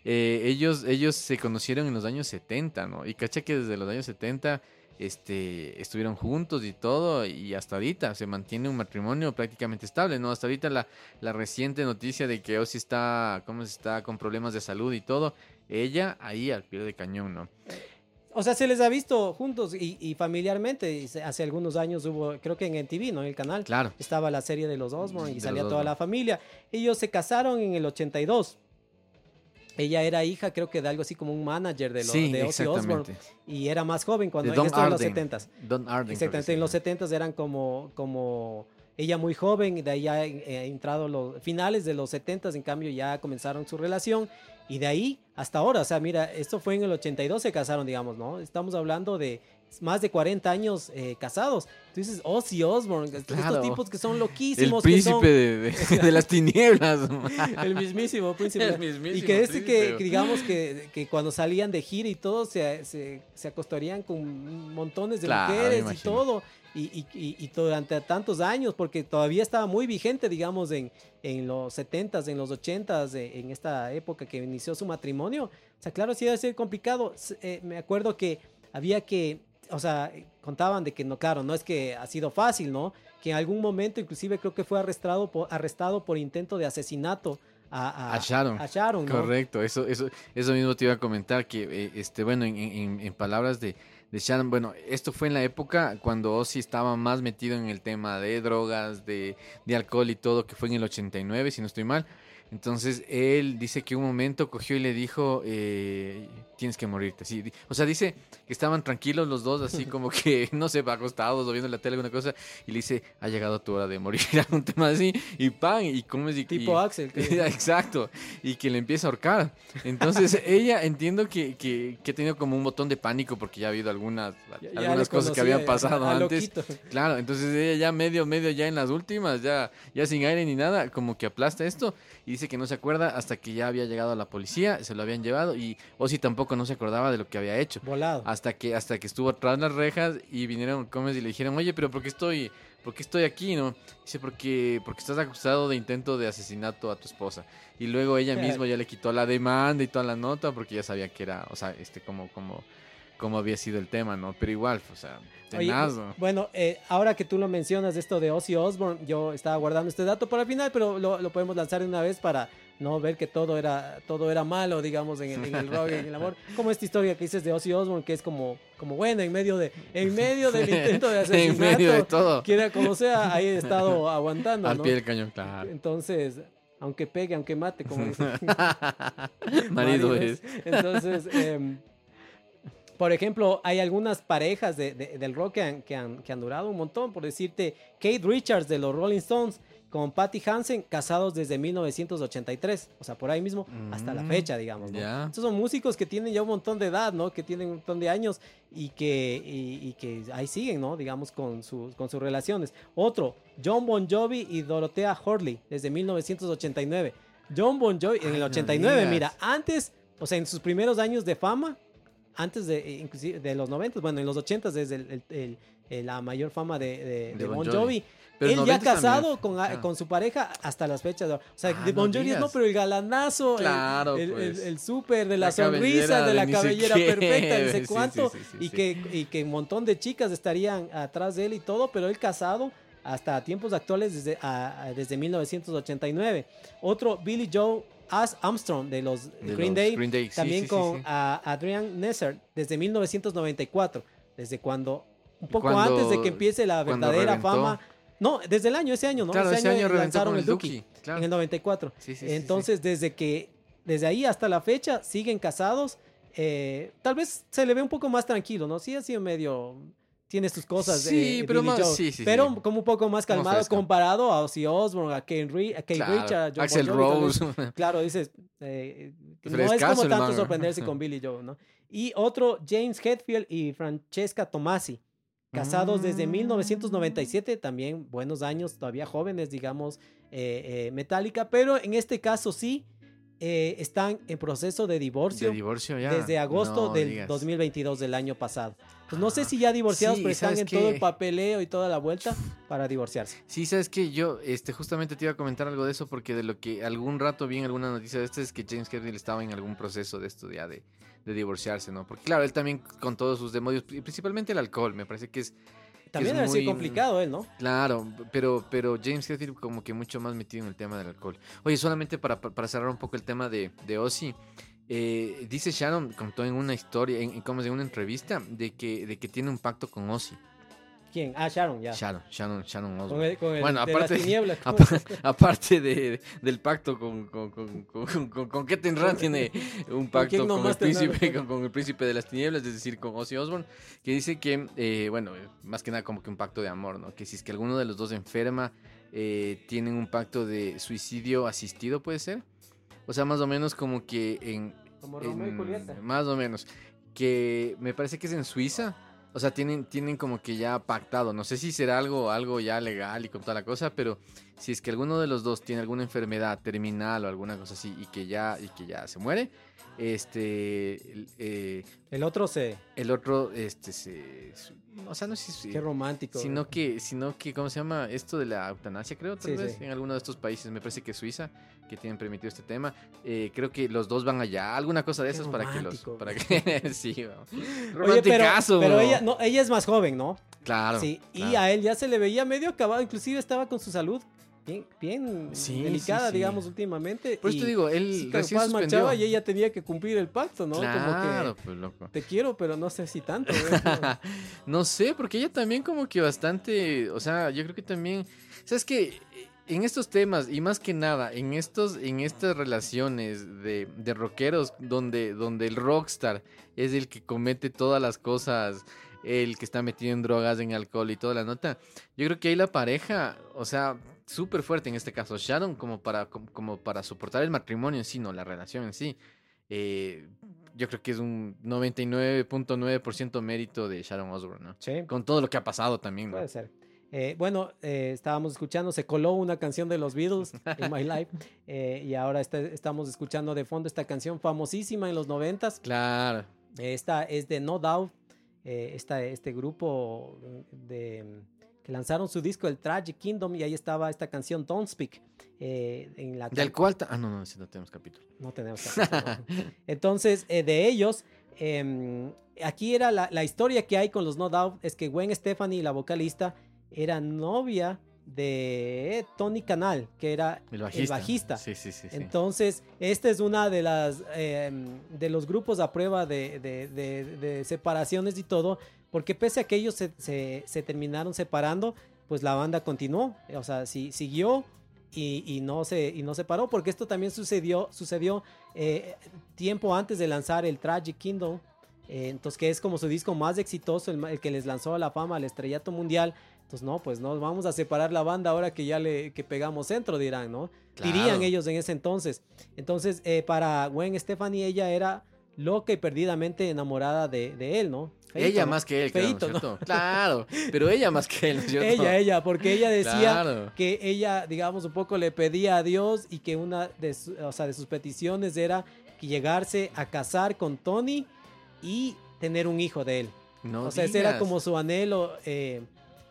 Eh, ellos, ellos se conocieron en los años 70, ¿no? Y caché que desde los años 70 este, estuvieron juntos y todo, y hasta ahorita se mantiene un matrimonio prácticamente estable, ¿no? Hasta ahorita la, la reciente noticia de que Ozzy está, ¿cómo está? Con problemas de salud y todo, ella ahí al pie de cañón, ¿no? O sea, se les ha visto juntos y, y familiarmente. y Hace algunos años hubo, creo que en MTV, ¿no? En el canal. Claro. Estaba la serie de los Osborne y De salía toda la familia. Ellos se casaron en el 82. Ella era hija, creo que de algo así como un manager de, lo, sí, de Ozzy Osbourne. Y era más joven cuando en esto en los Arden. 70s. Don Arden. creo que Exactamente, se en los llama. 70 eran como, como ella muy joven, de ahí ya eh, entrado los finales de los 70 en cambio ya comenzaron su relación y de ahí hasta ahora, o sea, mira, esto fue en el 82 se casaron, digamos, ¿no? Estamos hablando de más de 40 años eh, casados. Entonces, Ozzy Osbourne, Claro. estos tipos que son El loquísimos, que príncipe son de, de- de las tinieblas. el mismísimo príncipe. El mismísimo y que este que, digamos que, que cuando salían de gira y todo se, se, se acostarían con montones de Claro, mujeres y todo. Y, y, y- y durante tantos años, porque todavía estaba muy vigente, digamos, en, en los 70s, en los 80s, eh, en esta época que inició su matrimonio. O sea, claro, sí debe ser complicado. Eh, me acuerdo que había que, o sea, contaban de que no, claro, no es que ha sido fácil, ¿no? Que en algún momento inclusive creo que fue arrestado por, arrestado por intento de asesinato a, A Sharon. a Sharon, ¿no? Correcto, eso, eso, eso mismo te iba a comentar, que eh, este, bueno, en, en- en palabras de, de Sharon, bueno, esto fue en la época cuando Ozzy estaba más metido en el tema de drogas, de, de alcohol y todo, que fue en el 89, si no estoy mal. Entonces él dice que un momento cogió y le dijo, eh, tienes que morirte. Sí, di- o sea, dice que estaban tranquilos los dos, así como que, no sé, acostados o viendo la tele, alguna cosa, y le dice, ha llegado tu hora de morir, algún tema así, y pan, y como es... y- Tipo y- Axel. Exacto, y que le empieza a ahorcar. Entonces ella entiendo que, que, que ha tenido como un botón de pánico porque ya ha habido algunas, ya- algunas cosas que habían pasado a- a antes. loquito. Claro, entonces ella ya medio, medio ya en las últimas, ya, ya sin aire ni nada, como que aplasta esto y dice que no se acuerda hasta que ya había llegado a la policía, se lo habían llevado y Ozzy tampoco no se acordaba de lo que había hecho. Volado. Hasta que, hasta que estuvo tras las rejas y vinieron Gómez y le dijeron, oye, pero ¿por qué estoy, por qué estoy aquí? no Dice, porque, porque estás acusado de intento de asesinato a tu esposa. Y luego ella misma ya le quitó la demanda y toda la nota porque ya sabía que era, o sea, este, como, como, como había sido el tema, ¿no? Pero igual, o sea, Oye, tenaz, ¿no? bueno, eh, ahora que tú lo mencionas, esto de Ozzy Osbourne, yo estaba guardando este dato para el final, pero lo, lo podemos lanzar de una vez para no ver que todo era, todo era malo, digamos, en el, en el rock y en el amor. Como esta historia que dices de Ozzy Osbourne, que es como, como buena, en medio, de, en medio del intento de en asesinato, medio de todo. quiera como sea, ahí he estado aguantando, Al ¿no? pie del cañón, claro. Entonces, aunque pegue, aunque mate, como dicen. Marido es. Entonces, em, por ejemplo, hay algunas parejas de- de- del rock que han, que, han, que han durado un montón. Por decirte, Kate Richards de los Rolling Stones con Patty Hansen, casados desde 1983. O sea, por ahí mismo hasta la Mm, fecha, digamos. ¿no? ya. Estos son músicos que tienen ya un montón de edad, ¿no? Que tienen un montón de años y que, y, y que ahí siguen, ¿no? Digamos, con, sus con sus relaciones. Otro, John Bon Jovi y Dorothea Horley, desde 1989. John Bon Jovi en el no 89, digas. mira, antes, o sea, en sus primeros años de fama, antes de, eh, inclusive de los 90, bueno, en los 80 desde el, el- el- eh, la mayor fama de, de- De Bon Bon Jovi. Jovi. Pero Él ya 90 también. casado con, a- Ah. con su pareja hasta las fechas. de- O sea, Ah, de no Bon Jovi es no, digas. pero el galanazo, Claro, el, pues. el, súper de la, La sonrisa, de la cabellera qué. perfecta, no sé Sí, sí, cuánto, sí, sí, y. Que, y que un montón de chicas estarían atrás de él y todo, pero él casado hasta tiempos actuales desde, a- desde 1989. Otro, Billy Joe As Armstrong de los De Green, los Day, Green Day, sí, también sí, con sí. a- Adrian Nesser desde 1994, desde cuando, un poco Cuando- antes de que empiece la verdadera fama. No, desde el año, ese año, ¿no? Claro, ese año reventó lanzaron el Dookie, claro. en el 94. Sí, sí, sí, Entonces, desde que, desde ahí hasta la fecha, siguen casados. Eh, tal vez se le ve un poco más tranquilo, ¿no? Sí, ha sido medio. Tiene sus cosas. Sí, eh, pero Billy más- Joe, sí, sí, pero sí. como un poco más calmado comparado a Ozzy Osbourne, a Kate, Ri- a Claro, Richards, John Axel. Rose. Claro, dices, eh, no es como tanto sorprenderse con Billy Joe, ¿no? Y otro, James Hetfield y Francesca Tomasi, casados desde Mm. 1997, también buenos años, todavía jóvenes, digamos, eh, eh, Metallica, pero en este caso sí, eh, están en proceso de divorcio De divorcio ya. desde agosto No del digas. 2022 del año pasado. Pues no sé Ah, si ya divorciados, sí, pero están ¿sabes en todo el papeleo y toda la vuelta para divorciarse. Sí, sabes que yo este, justamente te iba a comentar algo de eso porque de lo que algún rato vi en alguna noticia de esto es que James Hetfield estaba en algún proceso de esto ya de, de divorciarse, ¿no? Porque claro, él también con todos sus demonios, pri- principalmente el alcohol, me parece que es También es ha sido muy- complicado él, ¿no? Claro, pero, pero James Hetfield como que mucho más metido en el tema del alcohol. Oye, solamente para, para cerrar un poco el tema de, de Ozzy, eh, dice Sharon, contó en una historia, en, en, como en una entrevista, de que, de que tiene un pacto con Ozzy. ¿Quién? Ah, Sharon, ya. Sharon, Sharon, Sharon Con Osbourne. el, con el Bueno, de aparte-. Apa- aparte de, del pacto con, con, con, con, con, con qué tendrá, tiene un pacto con, el príncipe, con, con el príncipe de las tinieblas, es decir, con Ozzy Osbourne, que dice que, eh, bueno, más que nada como que un pacto de amor, ¿no? Que si es que alguno de los dos enferma, eh, tienen un pacto de suicidio asistido, ¿puede ser? O sea, más o menos como que en... Como Romeo y en- Julieta. Más o menos. Que me parece que es en Suiza. O sea, tienen, tienen como que ya pactado. No sé si será algo, algo ya legal y con toda la cosa, pero si es que alguno de los dos tiene alguna enfermedad terminal o alguna cosa así y que ya, y que ya se muere, este el, eh, El otro se. el otro, este se. O sea, no sé si. Qué romántico. Sino que, sino que, ¿cómo se llama? Esto de la eutanasia, creo, tal Sí, vez, sí. en alguno de estos países, me parece que Suiza, que tienen permitido este tema. Eh, creo que los dos van allá, alguna cosa de Qué esos para que los. Para que, sí. Oye, pero, pero ella, no, ella es más joven, ¿no? Claro. sí. Y a él ya se le veía medio acabado. Inclusive estaba con su salud bien, bien Sí, delicada, sí, digamos, últimamente. Por eso te digo, él sí, recién suspendió. marchaba y ella tenía que cumplir el pacto, ¿no? Claro, Como que pues loco. te quiero, pero no sé si tanto. ¿no? no sé, porque ella también como que bastante, o sea, yo creo que también, sabes que en estos temas y más que nada en estos, en estas relaciones de, de rockeros donde, donde el rockstar es el que comete todas las cosas, el que está metido en drogas, en alcohol y toda la nota, yo creo que ahí la pareja, o sea, súper fuerte en este caso, Sharon como para, como, como para soportar el matrimonio en sí, no la relación en sí. eh, yo creo que es un 99.9% mérito de Sharon Osbourne, ¿no? Sí, Con todo lo que ha pasado también, ¿no? puede ser. Eh, bueno, eh, estábamos escuchando, se coló una canción de los Beatles en My Life eh, y ahora está- estamos escuchando de fondo esta canción famosísima en los noventas. Claro. Esta es de No Doubt, esta, este grupo de, que lanzaron su disco, el Tragic Kingdom, y ahí estaba esta canción Don't Speak. eh, en la Del cual... Ah, no, no, ese no tenemos capítulo. no tenemos capítulo, ¿no? Entonces, eh, de ellos, em, aquí era la, la historia que hay con los No Doubt, es que Gwen Stefani, la vocalista, era novia de Tony Canal, que era El bajista. bajista. Sí, sí, sí. Entonces, este es una de las em, de los grupos a prueba de, de- de- de separaciones y todo, porque pese a que ellos se, se- se terminaron separando, pues la banda continuó, o sea, sí, siguió y, y no se y no se paró, porque esto también sucedió sucedió eh, tiempo antes de lanzar el Tragic Kingdom, eh, entonces que es como su disco más exitoso, el, el que les lanzó a la fama, al estrellato mundial. Entonces, no, pues no, vamos a separar la banda ahora que ya le que pegamos centro, dirán, ¿no? dirían Claro. ellos en ese entonces. Entonces, eh, para Gwen Stefani, ella era loca y perdidamente enamorada de, de él, ¿no? Feito, ella ¿no? más que él, claro. Claro, pero ella más que él. Ella, ella, porque ella decía Claro. que ella, digamos, un poco le pedía a Dios y que una de, su- o sea, de sus peticiones era que llegarse a casar con Tony y tener un hijo de él. No o sea, ese era como su anhelo eh,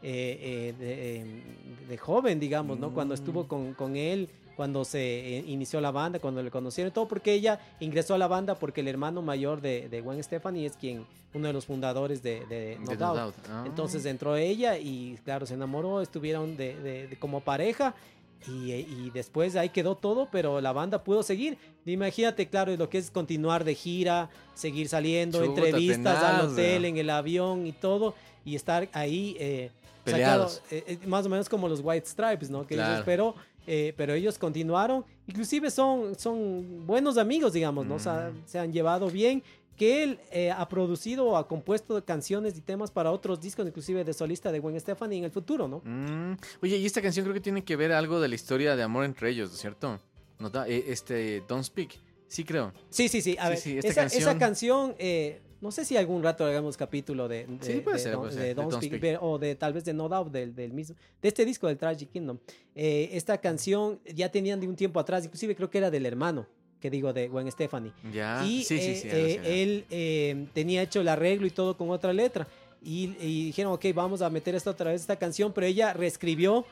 eh, eh, de, de joven, digamos, ¿no? Cuando estuvo con, con él, cuando se eh, inició la banda, cuando le conocieron y todo, porque ella ingresó a la banda porque el hermano mayor de, de Gwen Stefani es quien, uno de los fundadores de, de No De Doubt. Ah. Entonces entró ella y claro, se enamoró, estuvieron de, como pareja y, y después ahí quedó todo, pero la banda pudo seguir. Imagínate, claro, lo que es continuar de gira, seguir saliendo, Chuta, entrevistas al tenaz, hotel, ¿no? en el avión y todo, y estar ahí. eh, Peleados. claro, eh, eh, más o menos como los White Stripes, ¿no? Que ellos, Claro. pero, eh, pero ellos continuaron, inclusive son, son buenos amigos, digamos, ¿no? O sea, Mm. se han llevado bien que él eh, ha producido o ha compuesto canciones y temas para otros discos, inclusive de solista de Gwen Stefani en el futuro, ¿no? Mm. Oye, y esta canción creo que tiene que ver algo de la historia de amor entre ellos, ¿no es cierto? ¿No? Eh, este, Don't Speak. Sí, creo. Sí, sí, sí. A ver, sí, esta esa, esa canción- canción, eh, no sé si algún rato hagamos capítulo de, de, Sí, puede de ser, Don't- puede de Don't Don't Speak, o de tal vez de No Doubt, del, del mismo, de este disco del Tragic Kingdom. Eh, esta canción ya tenían de un tiempo atrás, inclusive creo que era del hermano, que digo, de Gwen Stefani. Ya. y sí, eh, sí. eh, él tenía hecho el arreglo y todo con otra letra. Y, y dijeron, ok, vamos a meter esta otra vez, esta canción, pero ella reescribió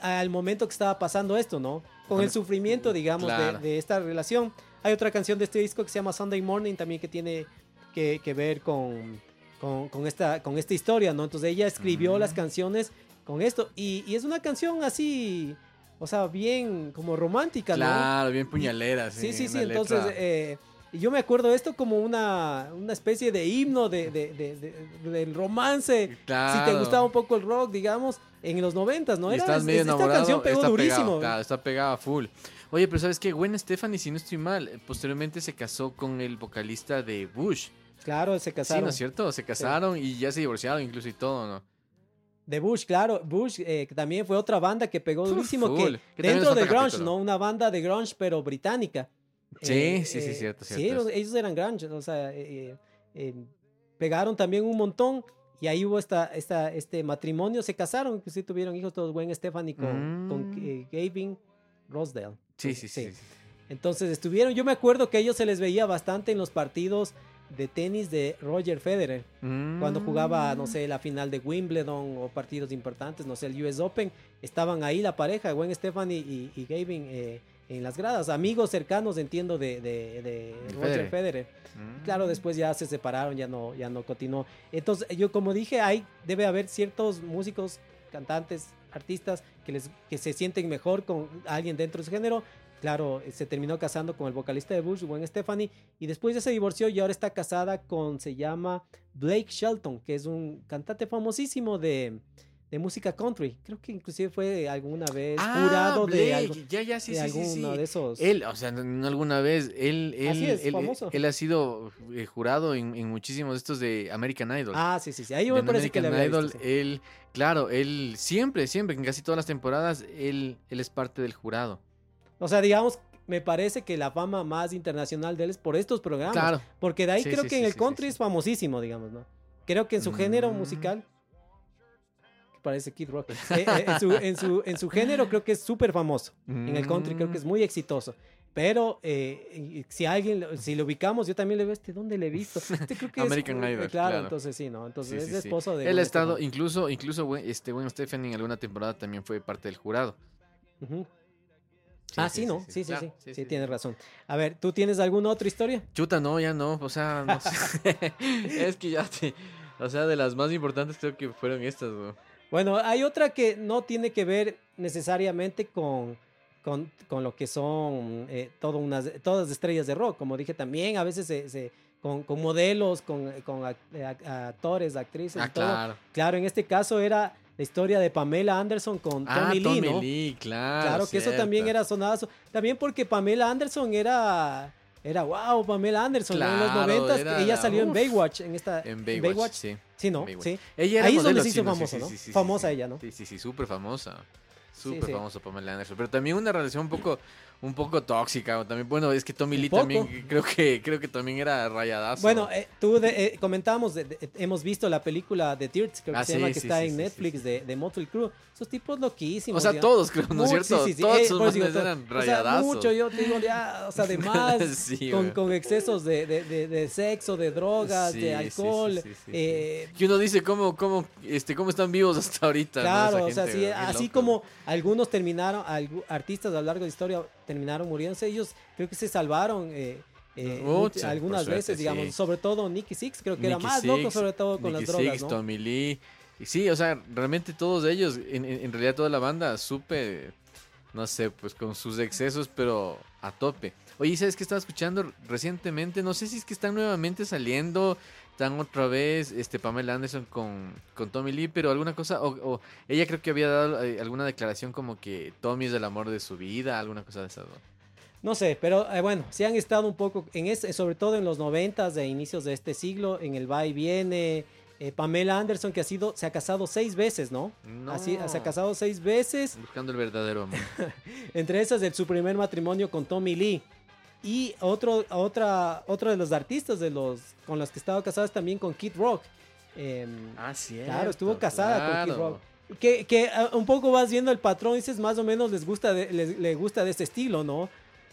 al momento que estaba pasando esto, ¿no? Con el sufrimiento, digamos, de, esta relación. Hay otra canción de este disco que se llama Sunday Morning también que tiene que, que ver con, con, con esta, con esta historia, ¿no? Entonces ella escribió Mm. las canciones con esto y, y es una canción así, o sea, bien como romántica, ¿no? Claro, bien puñalera. Sí, sí, sí. una Entonces, letra. Eh, yo me acuerdo de esto como una, una especie de himno de, de- de- de- del romance. Si te Claro. gustaba un poco el rock, digamos, en los noventas, ¿no? y Era- estás es- medio esta enamorado, canción pegó está durísimo. Pegado, claro, está pegada full. Oye, pero ¿sabes qué? Gwen Stefani, si no estoy mal, eh, posteriormente se casó con el vocalista de Bush. Claro, se Sí, casaron. ¿no es cierto? Se casaron y ya se divorciaron incluso y todo, ¿no? De Bush, claro. Bush eh, que también fue otra banda que pegó durísimo. Que dentro de grunge, capítulo. ¿no? Una banda de grunge, pero británica. Sí, Eh, sí, sí, eh, cierto, Sí, cierto. ellos, eran grunge, o sea, eh, eh, pegaron también un montón y ahí hubo esta, esta, este matrimonio, se casaron, inclusive tuvieron hijos todos, Gwen Stefani con, con Mm. eh, Gavin Rosedale. Sí, sí, sí. sí. Entonces estuvieron, yo me acuerdo que a ellos se les veía bastante en los partidos de tenis de Roger Federer, cuando jugaba, no Mm. sé, la final de Wimbledon o partidos importantes, no sé, el US Open, estaban ahí la pareja, Gwen Stefani y, y Gavin eh, en las gradas, amigos cercanos, entiendo, de, de- de Roger Federer. Federer. Mm. Claro, después ya se separaron, ya no, ya no continuó. Entonces, yo como dije, hay, debe haber ciertos músicos, cantantes, artistas que, les, que se sienten mejor con alguien dentro de su género. Claro, eh, se terminó casando con el vocalista de Bush, Gwen Stefani, y después ya se divorció y ahora está casada con, se llama Blake Shelton, que es un cantante famosísimo de, de música country. Creo que inclusive fue alguna vez Ah, jurado de, algo- ya, ya, sí, de sí, alguno sí. de esos. Él, o sea, alguna vez, él, él, Así es, él, famoso. él ha sido eh, jurado en, en muchísimos de estos de American Idol. Ah, sí, sí, sí. Ahí De me parece que le American Idol, visto, sí. él, claro, él siempre, siempre, en casi todas las temporadas, él, él es parte del jurado. O sea, digamos, me parece que la fama más internacional de él es por estos programas. Claro. Porque de ahí creo que en el country es famosísimo, digamos, ¿no? Creo que en su género Mm. musical. Parece Kid Rock. eh, eh, en, su, en, su, en su género creo que es súper famoso. En el country creo que es muy exitoso. Pero eh, si alguien, si lo ubicamos, yo también le veo este, ¿dónde le he visto? Este creo que es- American eh, Idol, Claro, claro. entonces sí, ¿no? Entonces Sí, es sí, sí. esposo de... Él ha estado, Stefani. incluso, incluso este, Gwen Stefani en alguna temporada también fue parte del jurado. Ujú. ah, sí, ¿no? Sí, sí, claro, sí. Sí, tienes razón. A ver, ¿tú tienes alguna otra historia? Chuta, no, ya no, o sea, no sé. es que ya te, o sea, de las más importantes creo que fueron estas, güey. Bueno, hay otra que no tiene que ver necesariamente con, con, con lo que son eh, todo unas, todas estrellas de rock. Como dije también, a veces se, se- con, con modelos, con, con eh, ac- actores, actrices. Ah, todo. claro. Claro, en este caso era la historia de Pamela Anderson con Ah, Tommy Lee, ¿no? Lee, claro. Claro, que eso también era sonazo. También porque Pamela Anderson era... Era wow, Pamela Anderson, en los Claro, 90 era ella la- salió en. Baywatch, en esta En Baywatch, sí. Sí, ¿no? Baywatch. Sí. Ella era Ahí es donde se hizo sí, ¿no? Famosa ella, ¿no? Sí, sí, sí, súper famosa. Súper famosa Pamela Anderson. Pero también una relación un poco, un poco tóxica. o También, bueno, es que Tommy Lee poco. también creo que creo que también era rayadazo. Bueno, eh, tú de- eh, comentábamos, de- de- hemos visto la película de Dirt, creo que Ah, se sí, llama, que está sí, en Netflix de, de Motley Crue. Esos tipos loquísimos. o sea, todos creo, ¿no es cierto? sí, sí, sí, Todos eh, sus digo, eran O sea, mucho, yo te digo, ya, o sea, de más, con, con excesos de, de, sexo, de drogas, de alcohol. sí, sí, sí, sí. eh, Que uno dice cómo, cómo, este, cómo están vivos hasta ahorita. ¿no? Claro, Esa o sea, gente, así loco. como algunos terminaron, artistas a lo largo de la historia terminaron muriéndose, ellos creo que se salvaron eh, eh, algunas suerte, veces, digamos, sí. sobre todo Nicky Six, creo que era Nicky más loco, sobre todo con Nicky las drogas, Six, ¿no? Tommy Lee. Y sí, o sea, realmente todos ellos, en, en- en realidad toda la banda, supe, no sé, pues con sus excesos, pero a tope. Oye, ¿sabes qué estaba escuchando recientemente? No sé si es que están nuevamente saliendo, están otra vez, este, Pamela Anderson con, con Tommy Lee, pero alguna cosa, o, o ella creo que había dado eh, alguna declaración como que Tommy es el amor de su vida, alguna cosa de esas. ¿no? No sé, pero eh, bueno, sí han estado un poco, en ese, sobre todo en los noventas, de inicios de este siglo, en el va y viene. eh, Pamela Anderson, que ha sido, se ha casado seis veces, ¿no? No. Así, se ha casado seis veces. Buscando el verdadero amor. Entre esas, de su primer matrimonio con Tommy Lee. Y otro, otra, otro de los artistas de los, con los que estaba casada es también con Kid Rock. Em, Ah, sí. Claro, estuvo casada con Kid Rock. Que, que ah, un poco vas viendo el patrón, dices, más o menos les gusta de, les, le gusta de este estilo, ¿no?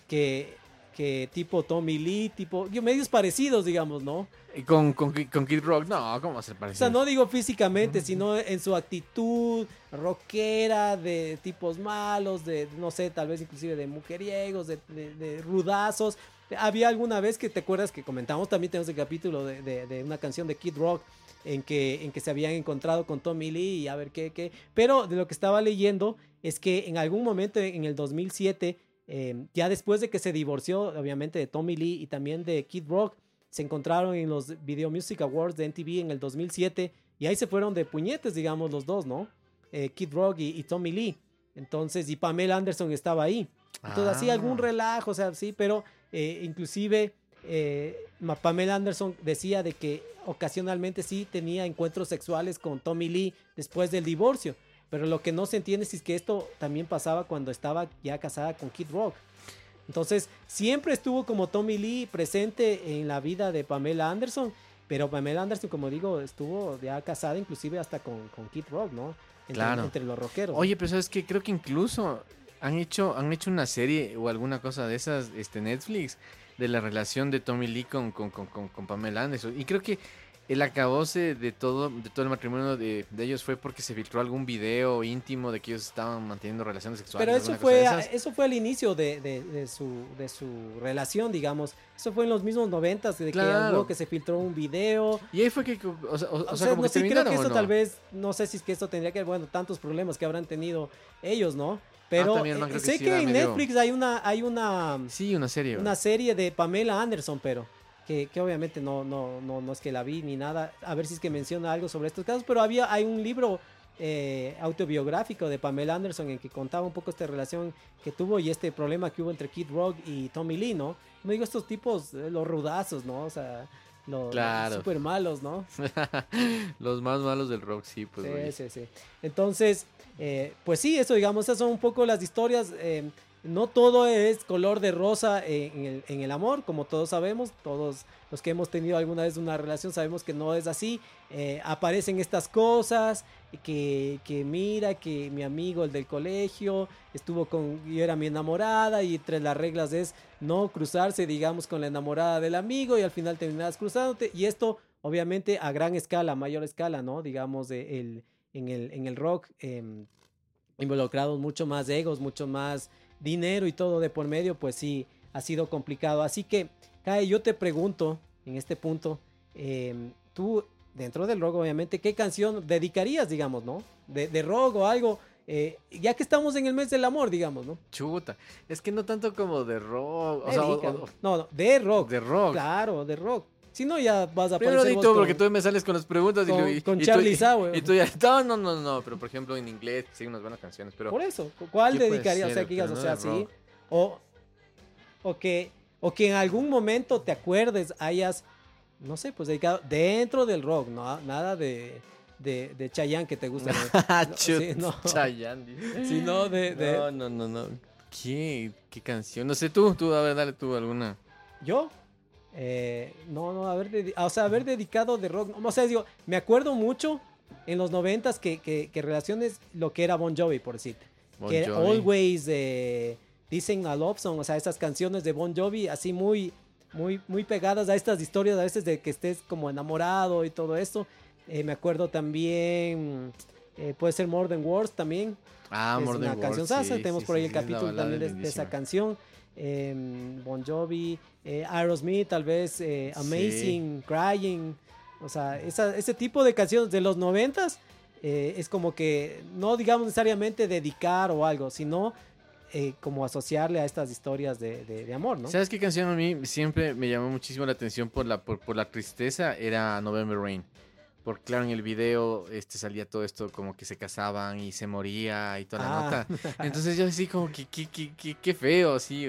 Que, que tipo Tommy Lee, tipo, medios parecidos, digamos, ¿no? Y con, con, con Kid Rock, no, ¿cómo a ser O sea, no digo físicamente, sino en su actitud rockera, de tipos malos, de, no sé, tal vez inclusive de mujeriegos, de, de- de rudazos. Había alguna vez que te acuerdas que comentamos, también tenemos el capítulo de, de- de una canción de Kid Rock en que, en que se habían encontrado con Tommy Lee y a ver qué, qué. Pero de lo que estaba leyendo es que en algún momento en el 2007, eh, ya después de que se divorció, obviamente, de Tommy Lee y también de Kid Rock, se encontraron en los Video Music Awards de MTV en el 2007 y ahí se fueron de puñetes, digamos, los dos, ¿no? Eh, Kid Rock y, y Tommy Lee. Entonces, y Pamela Anderson estaba ahí. Entonces, así Ah. algún relajo, o sea, sí, pero eh, inclusive eh, Pamela Anderson decía de que ocasionalmente sí tenía encuentros sexuales con Tommy Lee después del divorcio. Pero lo que no se entiende es que esto también pasaba cuando estaba ya casada con Kid Rock. Entonces, siempre estuvo como Tommy Lee presente en la vida de Pamela Anderson. Pero Pamela Anderson, como digo, estuvo ya casada inclusive hasta con, con Kid Rock, ¿no? Entre, Claro. entre los rockeros. Oye, pero sabes que creo que incluso han hecho, han hecho una serie o alguna cosa de esas, este Netflix, de la relación de Tommy Lee con, con, con, con, con Pamela Anderson. Y creo que el acabose de todo, de todo el matrimonio de, de ellos fue porque se filtró algún video íntimo de que ellos estaban manteniendo relaciones sexuales. Pero eso fue, a- eso fue al inicio de, de- de su, de su relación, digamos. Eso fue en los mismos noventas, de que hubo que se filtró un video. Y ahí fue que, o sea, o- o sea, como no, que sí, creo que ¿o eso no? tal vez, no sé si es que esto tendría que ver, bueno, tantos problemas que habrán tenido ellos, ¿no? Pero Ah, también, eh, que sé que en medio- Netflix hay una, hay una, Sí, una serie. una serie de Pamela Anderson, pero que, que obviamente no, no, no, no es que la vi ni nada. A ver si es que menciona algo sobre estos casos, pero había, hay un libro eh, autobiográfico de Pamela Anderson en que contaba un poco esta relación que tuvo y este problema que hubo entre Kid Rock y Tommy Lee, ¿no? Me digo estos tipos, eh, los rudazos, ¿no? O sea, los, Claro. super malos, ¿no? Los más malos del rock, sí, pues. Sí, sí, sí. Entonces, eh, pues sí, eso, digamos, esas son un poco las historias. eh, no todo es color de rosa en el, amor, como todos sabemos. Todos los que hemos tenido alguna vez una relación sabemos que no es así. Eh, aparecen estas cosas, que, que mira, que mi amigo, el del colegio, estuvo con, yo era mi enamorada y entre las reglas es no cruzarse, digamos, con la enamorada del amigo y al final terminas cruzándote. Y esto, obviamente, a gran escala, mayor escala, ¿no? Digamos, el, en, el, en el rock, em, involucrados mucho más egos, mucho más dinero y todo de por medio, pues sí, ha sido complicado. Así que, Kai, yo te pregunto en este punto, em, tú, dentro del rock, obviamente, ¿qué canción dedicarías, digamos, no? De, de rock o algo, eh, ya que estamos en el mes del amor, digamos, ¿no? Chuta. Es que no tanto como de rock. O sea, o- o- no, no, de rock. de rock. Claro, de rock. Si no, ya vas a Primero aparecer di vos tú, porque tú me sales con las preguntas con- y, con y tú- Charlie y-. Y tú ya, no, no, no, no, pero por ejemplo en inglés, sí, unas buenas canciones, pero Por eso, ¿cuál ¿Qué puede dedicarías? O sea, que digas, o no sea, sí. rock. O, o, que, o que en algún momento te acuerdes, hayas, no sé, pues dedicado dentro del rock, ¿no? Nada de, de, de Chayanne que te gusta. ¿no? Ah, No, sí, no. Chayanne, dice. Sino de, de- No, no, no, no. ¿Qué, ¿Qué canción? No sé, tú, tú, a ver, dale tú alguna. ¿Yo? Eh, no, no, haber, o sea, haber dedicado de rock. O sea, digo, me acuerdo mucho en los noventas que, que, que relaciones lo que era Bon Jovi, por decirte. Bon que Jovi. Always eh, dicen a Love Song, o sea, esas canciones de Bon Jovi así muy, muy, muy pegadas a estas historias a veces de que estés como enamorado y todo eso. Eh, me acuerdo también, eh, puede ser More Than Words también, Ah, es More una Than canción Words, sí, tenemos sí, por ahí sí, el capítulo también de, de esa canción. Em, bon Jovi, eh, Aerosmith, tal vez eh, Amazing, Crying, o sea, esa- ese tipo de canciones de los noventas eh, es como que no digamos necesariamente dedicar o algo, sino eh, como asociarle a estas historias de, de- de amor, ¿no? ¿Sabes qué canción a mí siempre me llamó muchísimo la atención por la, por, por la tristeza? Era November Rain. Porque claro, en el video este, salía todo esto como que se casaban y se moría y toda la Ah. nota. Entonces yo así como que qué, qué, qué, qué feo, así.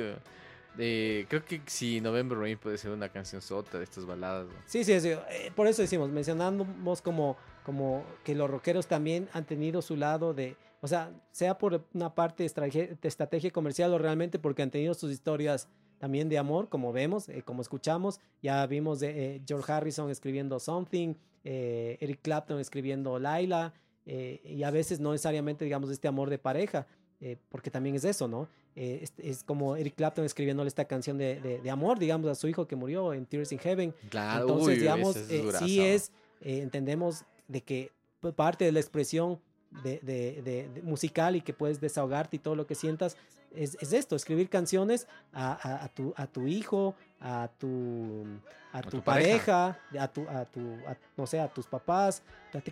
eh. Creo que si November Rain puede ser una canción sota de estas baladas. ¿no? Sí, sí, sí, eh, por eso decimos, mencionamos como, como que los rockeros también han tenido su lado de, o sea, sea por una parte de estrategia comercial o realmente porque han tenido sus historias también de amor, como vemos, eh, como escuchamos, ya vimos de eh, George Harrison escribiendo Something, eh, Eric Clapton escribiendo Laila, eh, y a veces no necesariamente, digamos, este amor de pareja, eh, porque también es eso, ¿no? Eh, es, es como Eric Clapton escribiéndole esta canción de, de- de amor, digamos, a su hijo que murió en Tears in Heaven. Claro, Entonces, uy, digamos, es sí es, entendemos de que parte de la expresión de, de- de- de musical y que puedes desahogarte y todo lo que sientas es, es esto, escribir canciones a, a- a tu, a tu hijo, a tu, a tu, tu pareja, a tu, a tu, a- no sé, a tus papás.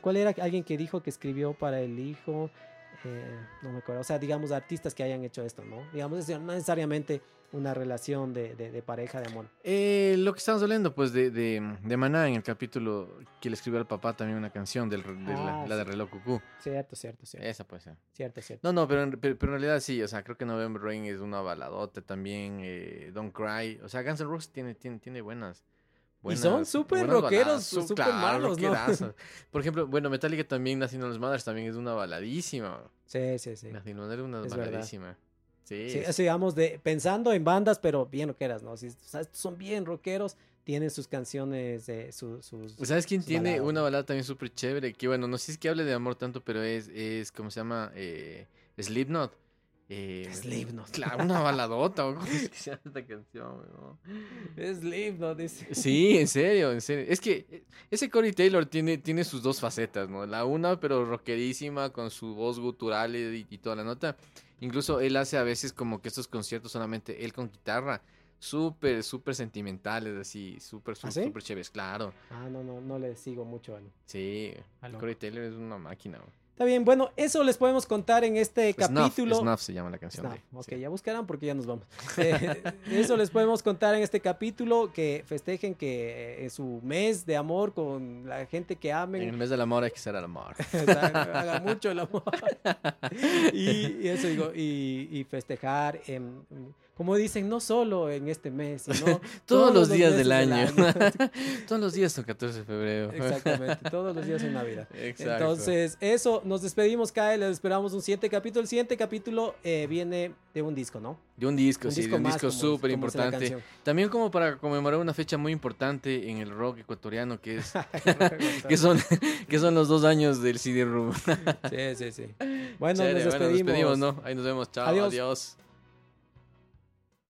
¿Cuál era alguien que dijo que escribió para el hijo? Eh, no me acuerdo. O sea, digamos, artistas que hayan hecho esto, ¿no? Digamos, es decir, no necesariamente una relación de, de- de pareja, de amor. Eh, lo que estamos hablando, pues, de, de, de Maná en el capítulo que le escribió al papá también una canción del, de la, Ah, la de reloj cucú. Cierto, cierto, cierto. Esa puede ser. Cierto, cierto. No, no, pero en, pero, pero en realidad sí, o sea, creo que November Rain es una baladota también, eh, Don't Cry, o sea, Guns N' Roses tiene, tiene, tiene buenas, Y son súper rockeros, súper claro, malos, ¿no? Por ejemplo, bueno, Metallica también, National Mothers también es una baladísima, Sí, sí, sí. Es una Es verdad. baladísima. Sí, Sí, digamos, de, pensando en bandas, pero bien rockeras, ¿no? Si, o sea, estos son bien rockeros, tienen sus canciones, eh, su- sus... ¿Sabes quién sus tiene baladas, una balada también súper chévere? Que bueno, no sé si es que hable de amor tanto, pero es, es ¿cómo se llama? Eh, Slipknot. Eh, Slipknot. Claro, una baladota, ¿o ¿cómo es que se llama esta canción? Es live, ¿no? Dice. Sí, en serio, en serio. Es que eh, ese Corey Taylor tiene, tiene sus dos facetas, ¿no? La una, pero rockerísima, con su voz gutural y, y toda la nota. Incluso él hace a veces como que estos conciertos solamente él con guitarra. Súper, súper sentimentales, así, súper, ¿Ah, súper, sí? súper chéveres, claro. Ah, no, no, no le sigo mucho al... Sí, Ah. Corey Taylor es una máquina. güey. Está bien, bueno, eso les podemos contar en este Snuff, capítulo. Snuff se llama la canción. Snuff, de- ok, sí. ya buscarán porque ya nos vamos. Eh, eso les podemos contar en este capítulo, que festejen que es su mes de amor con la gente que amen. En el mes del amor hay que ser al amor. Haga mucho el amor. y, y eso digo, y, y festejar, en- como dicen, no solo en este mes, sino Todos, los días del año. todos los días son 14 de febrero. Exactamente, todos los días en Navidad. Exacto. Entonces, eso, nos despedimos, Kyle, les esperamos un siguiente capítulo. El siguiente capítulo eh, viene de un disco, ¿no? De un disco, Un sí, disco de un disco súper importante. También como para conmemorar una fecha muy importante en el rock ecuatoriano, que es que son, que son los dos años del CD Room. Sí, sí, sí. Bueno, Chévere, nos bueno, despedimos. despedimos, ¿no? Ahí nos vemos. Chao, Adiós. adiós.